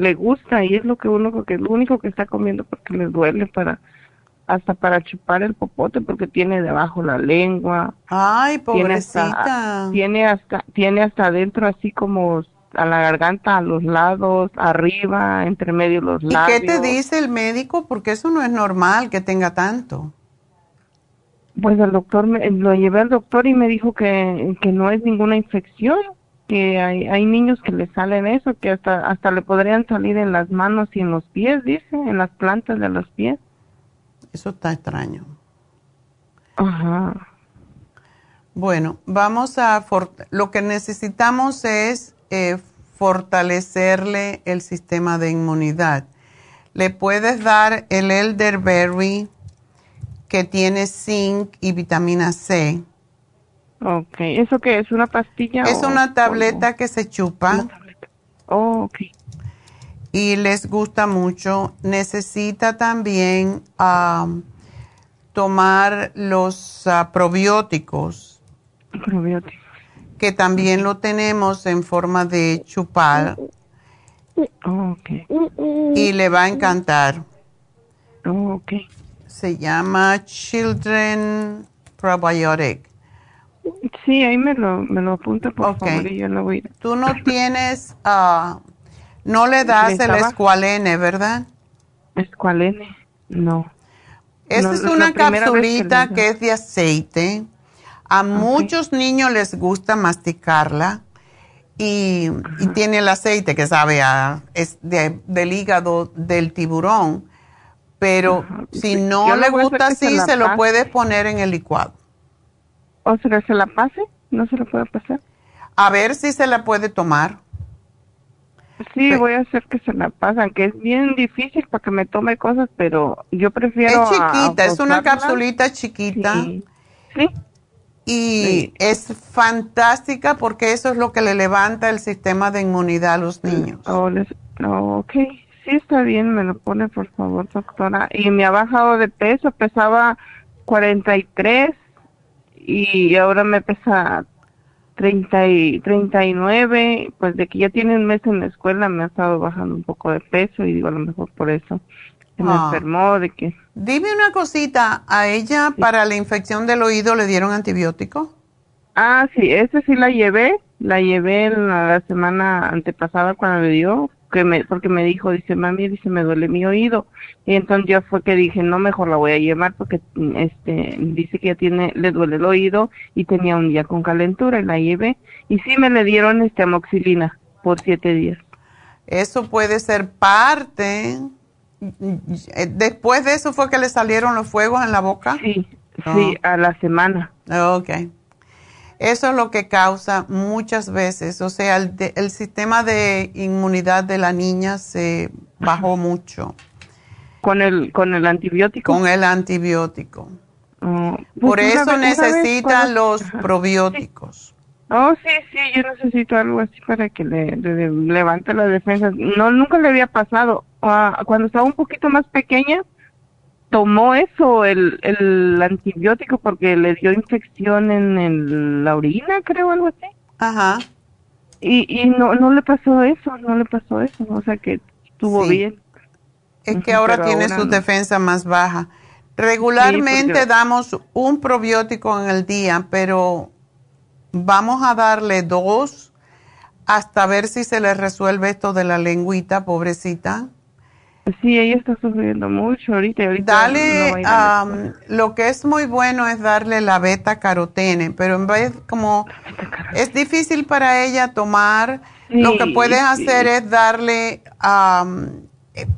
le gusta y es lo que uno, que lo único que está comiendo porque le duele para, hasta para chupar el popote porque tiene debajo la lengua. Ay, pobrecita. Tiene hasta, tiene hasta, adentro así como a la garganta, a los lados, arriba, entre medio los lados. ¿Y qué te dice el médico? Porque eso no es normal que tenga tanto. Pues el doctor, me, lo llevé al doctor y me dijo que, que no es ninguna infección, que hay, hay niños que le salen eso, que hasta, hasta le podrían salir en las manos y en los pies, dice, en las plantas de los pies. Eso está extraño. Ajá. Bueno, vamos a, lo que necesitamos es eh, fortalecerle el sistema de inmunidad. Le puedes dar el elderberry que tiene zinc y vitamina C. Ok, ¿eso qué es? ¿Una pastilla? Es una tableta que se chupa. Oh, ok. Y les gusta mucho. Necesita también tomar los ah, probióticos. Probióticos. Que también lo tenemos en forma de chupar. ok. Y le va a encantar. ok se llama Children Probiotic. Sí, ahí me lo, me lo apunta por favor y yo lo voy Tú no tienes, uh, no le das el escualene, ¿verdad? Escualene, no. Esa es una capsulita que, es de aceite. A muchos niños les gusta masticarla y, y, tiene el aceite que sabe a, es del hígado del tiburón pero si no le gusta así, se, lo puede poner en el licuado. ¿O sea, se la pase? ¿No se lo puede pasar? A ver si se la puede tomar. Sí, voy a hacer que se la pasen, que es bien difícil para que me tome cosas, pero yo prefiero... Es chiquita, es una capsulita chiquita. Sí. Y es fantástica porque eso es lo que le levanta el sistema de inmunidad a los niños. Oh, ok, Sí, está bien, me lo pone por favor, doctora. Y me ha bajado de peso, pesaba 43 y ahora me pesa 30 y 39. Pues de que ya tiene un mes en la escuela me ha estado bajando un poco de peso y digo a lo mejor por eso se me ah. enfermó, de que... Dime una cosita, ¿a ella para la infección del oído le dieron antibiótico? Ah, sí, ese sí la llevé, la llevé la, semana antepasada cuando le dio, que me, porque me dijo, dice, mami, dice, me duele mi oído. Y entonces ya fue que dije, no, mejor la voy a llevar porque, este, dice que ya tiene, le duele el oído y tenía un día con calentura y la llevé. Y sí me le dieron, este, amoxilina por siete días. Eso puede ser parte. Después de eso fue que le salieron los fuegos en la boca. Sí, sí, a la semana. Ok. Eso es lo que causa muchas veces, o sea, el, sistema de inmunidad de la niña se bajó mucho. ¿Con el, con el antibiótico? Con el antibiótico. Oh, pues Por eso necesitan los probióticos. Oh, sí, sí, yo necesito algo así para que le, levante la defensa. No, nunca le había pasado. Ah, cuando estaba un poquito más pequeña, tomó eso, el, el antibiótico, porque le dio infección en la orina, creo, algo así. Ajá. Y, y no, no le pasó eso, no le pasó eso, o sea que estuvo bien. Es que ahora tiene su defensa más baja. Regularmente damos un probiótico en el día, pero vamos a darle dos hasta ver si se le resuelve esto de la lengüita, pobrecita. Sí, ella está sufriendo mucho ahorita. ahorita Dale, lo que es muy bueno es darle la beta carotene, pero en vez como es difícil para ella tomar, lo que puedes hacer es darle, um,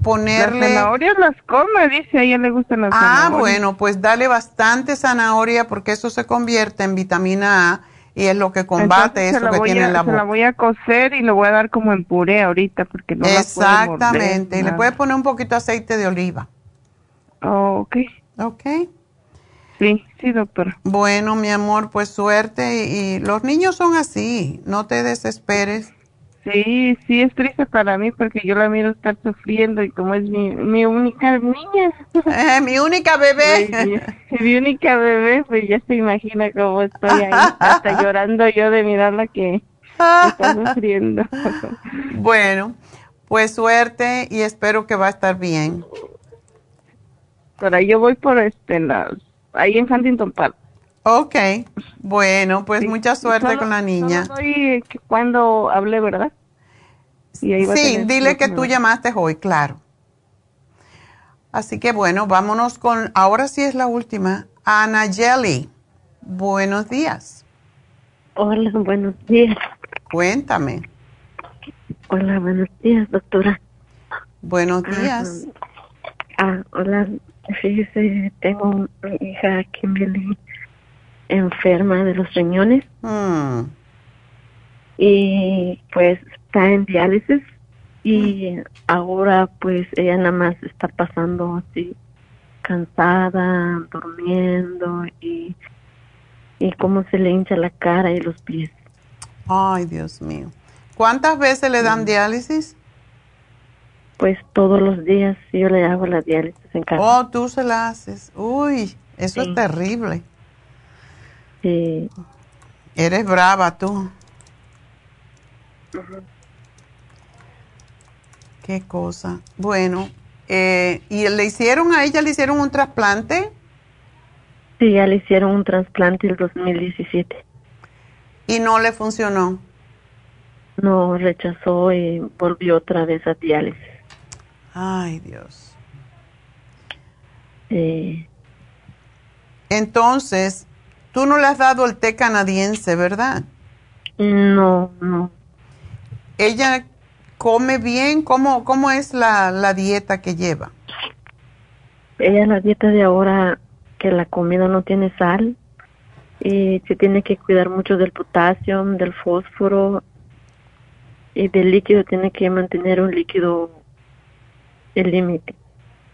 ponerle... Las zanahorias las come, dice, a ella le gustan las ah, Ah, bueno, pues dale bastante zanahoria porque eso se convierte en vitamina A y es lo que combate eso que tiene en la boca. Se la voy a cocer y lo voy a dar como en puré ahorita porque no Exactamente, y le puedes poner un poquito de aceite de oliva. Oh, ok. Ok. Sí, sí, doctora. Bueno, mi amor, pues suerte y los niños son así, no te desesperes. Sí, sí, es triste para mí porque yo la miro estar sufriendo y como es mi, mi única niña. Eh, mi única bebé. mi, única bebé, pues ya se imagina cómo estoy ahí, hasta llorando yo de mirarla que está sufriendo. bueno, pues suerte y espero que va a estar bien. Pero yo voy por este, las, ahí en Huntington Park. Ok, bueno, pues mucha suerte con la niña. Soy cuando hablé, ¿verdad? sí, dile que tú llamaste hoy, claro. Así que bueno, vámonos con, ahora sí es la última, Ana Jelly. Buenos días. Hola, buenos días. Cuéntame. Hola, buenos días, doctora. Buenos días. Ah, hola, fíjese, tengo una hija, Kimberly enferma de los riñones. Mm. Y pues está en diálisis y ahora pues ella nada más está pasando así cansada, durmiendo y, y cómo se le hincha la cara y los pies. Ay, Dios mío. ¿Cuántas veces le dan diálisis? Pues todos los días yo le hago la diálisis en casa. Oh, tú se la haces. Uy, eso es terrible. Sí. Eres brava tú. Qué cosa. Bueno, eh, ¿y le hicieron a ella, le hicieron un trasplante? Sí, ya le hicieron un trasplante el 2017. ¿Y no le funcionó? No, rechazó y volvió otra vez a diálisis. Ay, Dios. Sí. Entonces, Tú no le has dado el té canadiense, ¿verdad? No, no. ¿Ella come bien? ¿Cómo, cómo es la, la dieta que lleva? Ella la dieta de ahora, que la comida no tiene sal y se tiene que cuidar mucho del potasio, del fósforo y del líquido, tiene que mantener un líquido el límite.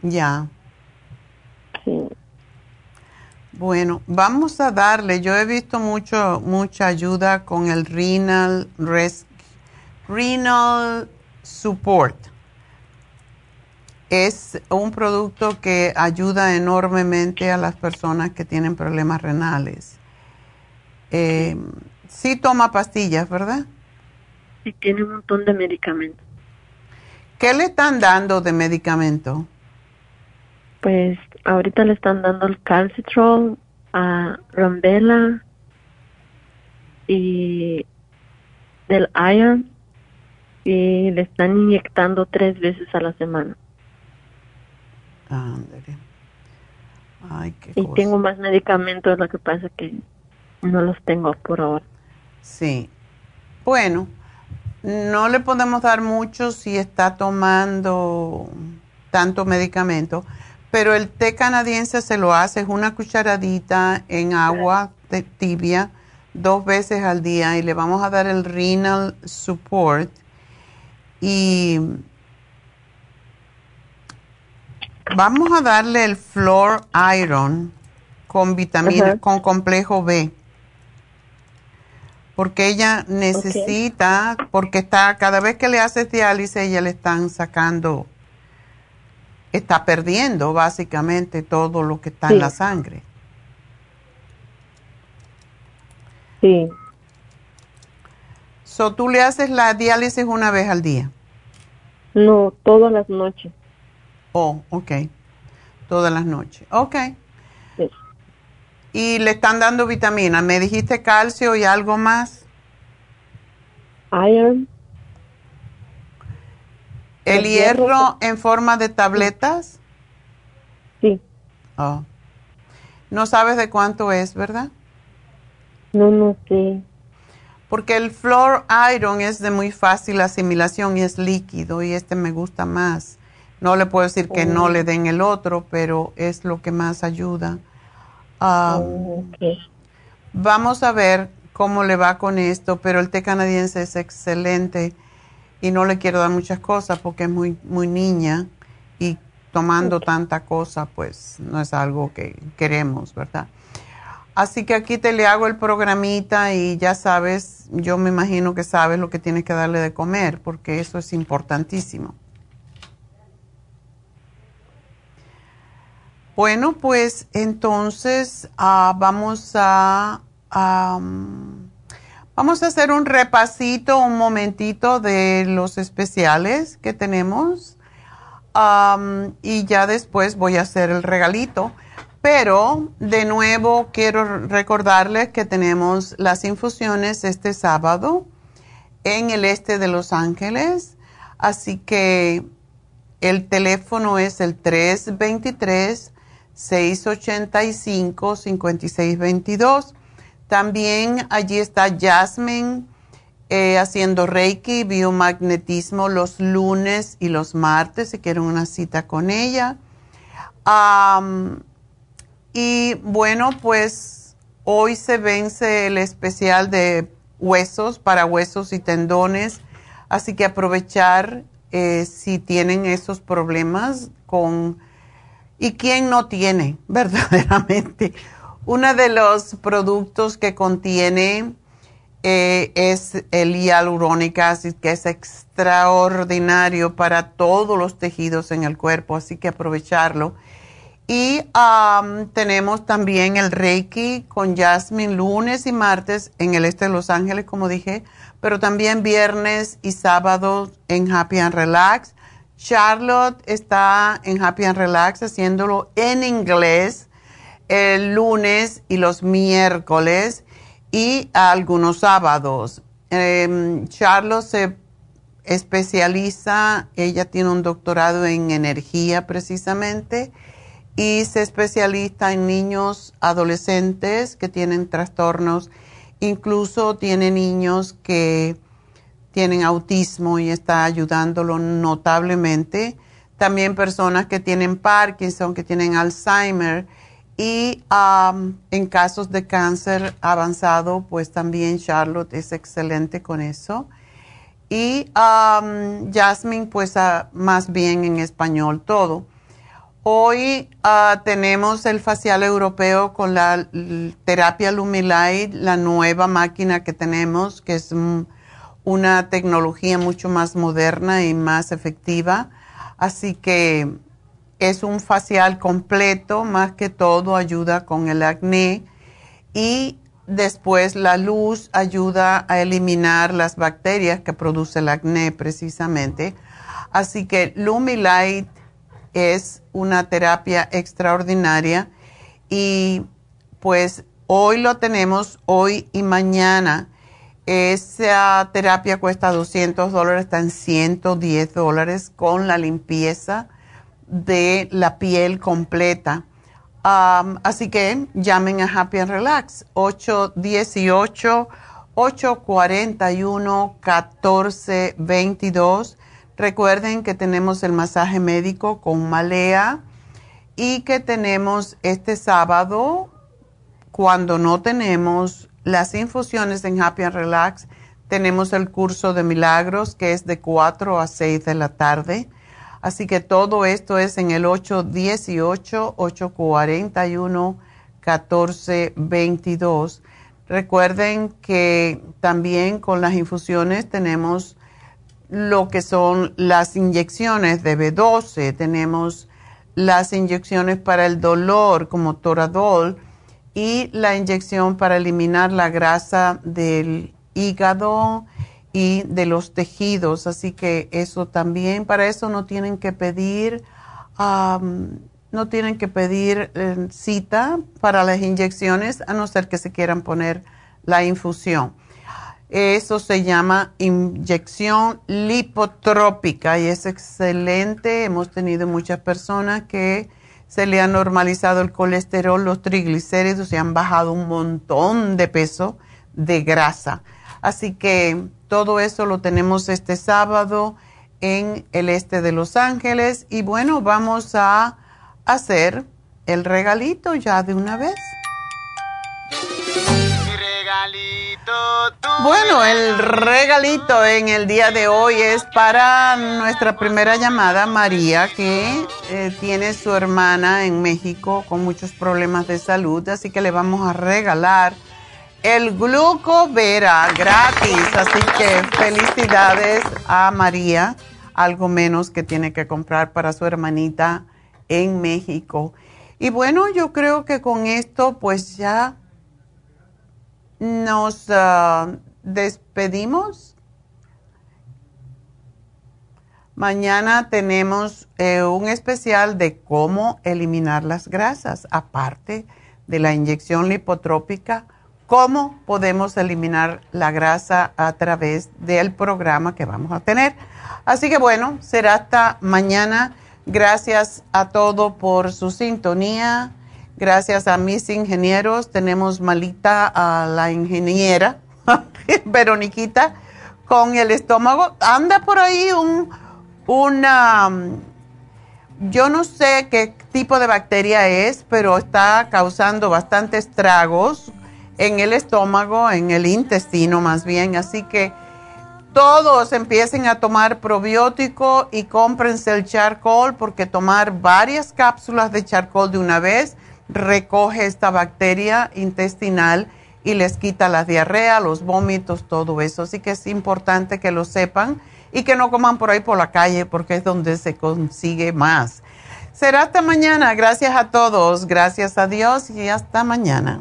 Ya. Sí. Bueno, vamos a darle, yo he visto mucho, mucha ayuda con el renal, renal support. Es un producto que ayuda enormemente a las personas que tienen problemas renales. Eh, sí toma pastillas, ¿verdad? Sí, tiene un montón de medicamentos. ¿Qué le están dando de medicamento? Pues ahorita le están dando el calcitrol, a Rambela y del iron y le están inyectando tres veces a la semana. Ay, qué y tengo más medicamentos, lo que pasa que no los tengo por ahora. Sí. Bueno, no le podemos dar mucho si está tomando tanto medicamento, pero el té canadiense se lo hace, es una cucharadita en agua tibia dos veces al día y le vamos a dar el renal support y vamos a darle el floor iron con vitamina, con complejo B. Porque ella necesita, porque está, cada vez que le haces diálisis, ella le están sacando está perdiendo básicamente todo lo que está en la sangre. Sí. So, ¿Tú le haces la diálisis una vez al día? No, todas las noches. Oh, ok. Todas las noches. Ok. Sí. ¿Y le están dando vitaminas? ¿Me dijiste calcio y algo más? Iron. ¿El hierro en forma de tabletas? Sí. Oh. No sabes de cuánto es, ¿verdad? No, no sé. Porque el floor iron es de muy fácil asimilación y es líquido y este me gusta más. No le puedo decir que no oh. le den el otro, pero es lo que más ayuda. Ah, oh, vamos a ver cómo le va con esto, pero el té canadiense es excelente y no le quiero dar muchas cosas porque es muy, muy niña y tomando tanta cosa, pues no es algo que queremos, ¿verdad? Así que aquí te le hago el programita y ya sabes, yo me imagino que sabes lo que tienes que darle de comer, porque eso es importantísimo. Bueno, pues entonces ah, vamos a... Vamos a hacer un repasito, un momentito de los especiales que tenemos. y ya después voy a hacer el regalito. Pero de nuevo quiero recordarles que tenemos las infusiones este sábado en el este de Los Ángeles. Así que el teléfono es el 323 685 5622 también allí está Jasmine eh, haciendo Reiki, biomagnetismo los lunes y los martes, si quieren una cita con ella. y bueno, pues hoy se vence el especial de huesos para huesos y tendones, así que aprovechar eh, si tienen esos problemas con... ¿Y quién no tiene verdaderamente? Uno de los productos que contiene eh, es el hialurónico acid, que es extraordinario para todos los tejidos en el cuerpo, así que aprovecharlo. Y tenemos también el Reiki con Jasmine lunes y martes en el este de Los Ángeles, como dije, pero también viernes y sábado en Happy and Relax. Charlotte está en Happy and Relax haciéndolo en inglés el lunes y los miércoles y algunos sábados. Eh, Charlos se especializa, ella tiene un doctorado en energía precisamente y se especializa en niños adolescentes que tienen trastornos, incluso tiene niños que tienen autismo y está ayudándolo notablemente. También personas que tienen Parkinson, que tienen Alzheimer y en casos de cáncer avanzado, pues también Charlotte es excelente con eso. Y Jasmine, pues más bien en español todo. Hoy ah, tenemos el facial europeo con la terapia Lumilight, la nueva máquina que tenemos, que es una tecnología mucho más moderna y más efectiva. Así que es un facial completo, más que todo ayuda con el acné y después la luz ayuda a eliminar las bacterias que produce el acné precisamente. Así que Lumilight es una terapia extraordinaria y pues hoy lo tenemos, hoy y mañana. Esa terapia cuesta 200 dólares, está en 110 dólares con la limpieza de la piel completa. así que llamen a Happy and Relax 818-841-1422. Recuerden que tenemos el masaje médico con Malea y que tenemos este sábado, cuando no tenemos las infusiones en Happy and Relax, tenemos el curso de milagros que es de 4 a 6 de la tarde Así que todo esto es en el 818-841-1422. Recuerden que también con las infusiones tenemos lo que son las inyecciones de B12, tenemos las inyecciones para el dolor como Toradol y la inyección para eliminar la grasa del hígado de los tejidos, así que eso también, para eso no tienen que pedir, no tienen que pedir eh, cita para las inyecciones, a no ser que se quieran poner la infusión. Eso se llama inyección lipotrópica y es excelente. Hemos tenido muchas personas que se le ha normalizado el colesterol, los triglicéridos, se han bajado un montón de peso de grasa. Así que todo eso lo tenemos este sábado en el este de Los Ángeles. Y bueno, vamos a hacer el regalito ya de una vez. Bueno, el regalito en el día de hoy es para nuestra primera llamada, María, que eh, tiene su hermana en México con muchos problemas de salud, así que le vamos a regalar el glucovera gratis. Así que felicidades a María, algo menos que tiene que comprar para su hermanita en México. Y bueno, yo creo que con esto pues ya nos ah, despedimos. Mañana tenemos eh, un especial de cómo eliminar las grasas, aparte de la inyección lipotrópica cómo podemos eliminar la grasa a través del programa que vamos a tener. Así que bueno, será hasta mañana. Gracias a todo por su sintonía. Gracias a mis ingenieros. Tenemos malita a la ingeniera, Veroniquita, con el estómago. Anda por ahí un, una, yo no sé qué tipo de bacteria es, pero está causando bastantes estragos en el estómago, en el intestino más bien. Así que todos empiecen a tomar probiótico y cómprense el charcoal porque tomar varias cápsulas de charcoal de una vez recoge esta bacteria intestinal y les quita la diarrea, los vómitos, todo eso. Así que es importante que lo sepan y que no coman por ahí por la calle porque es donde se consigue más. Será hasta mañana. Gracias a todos. Gracias a Dios y hasta mañana.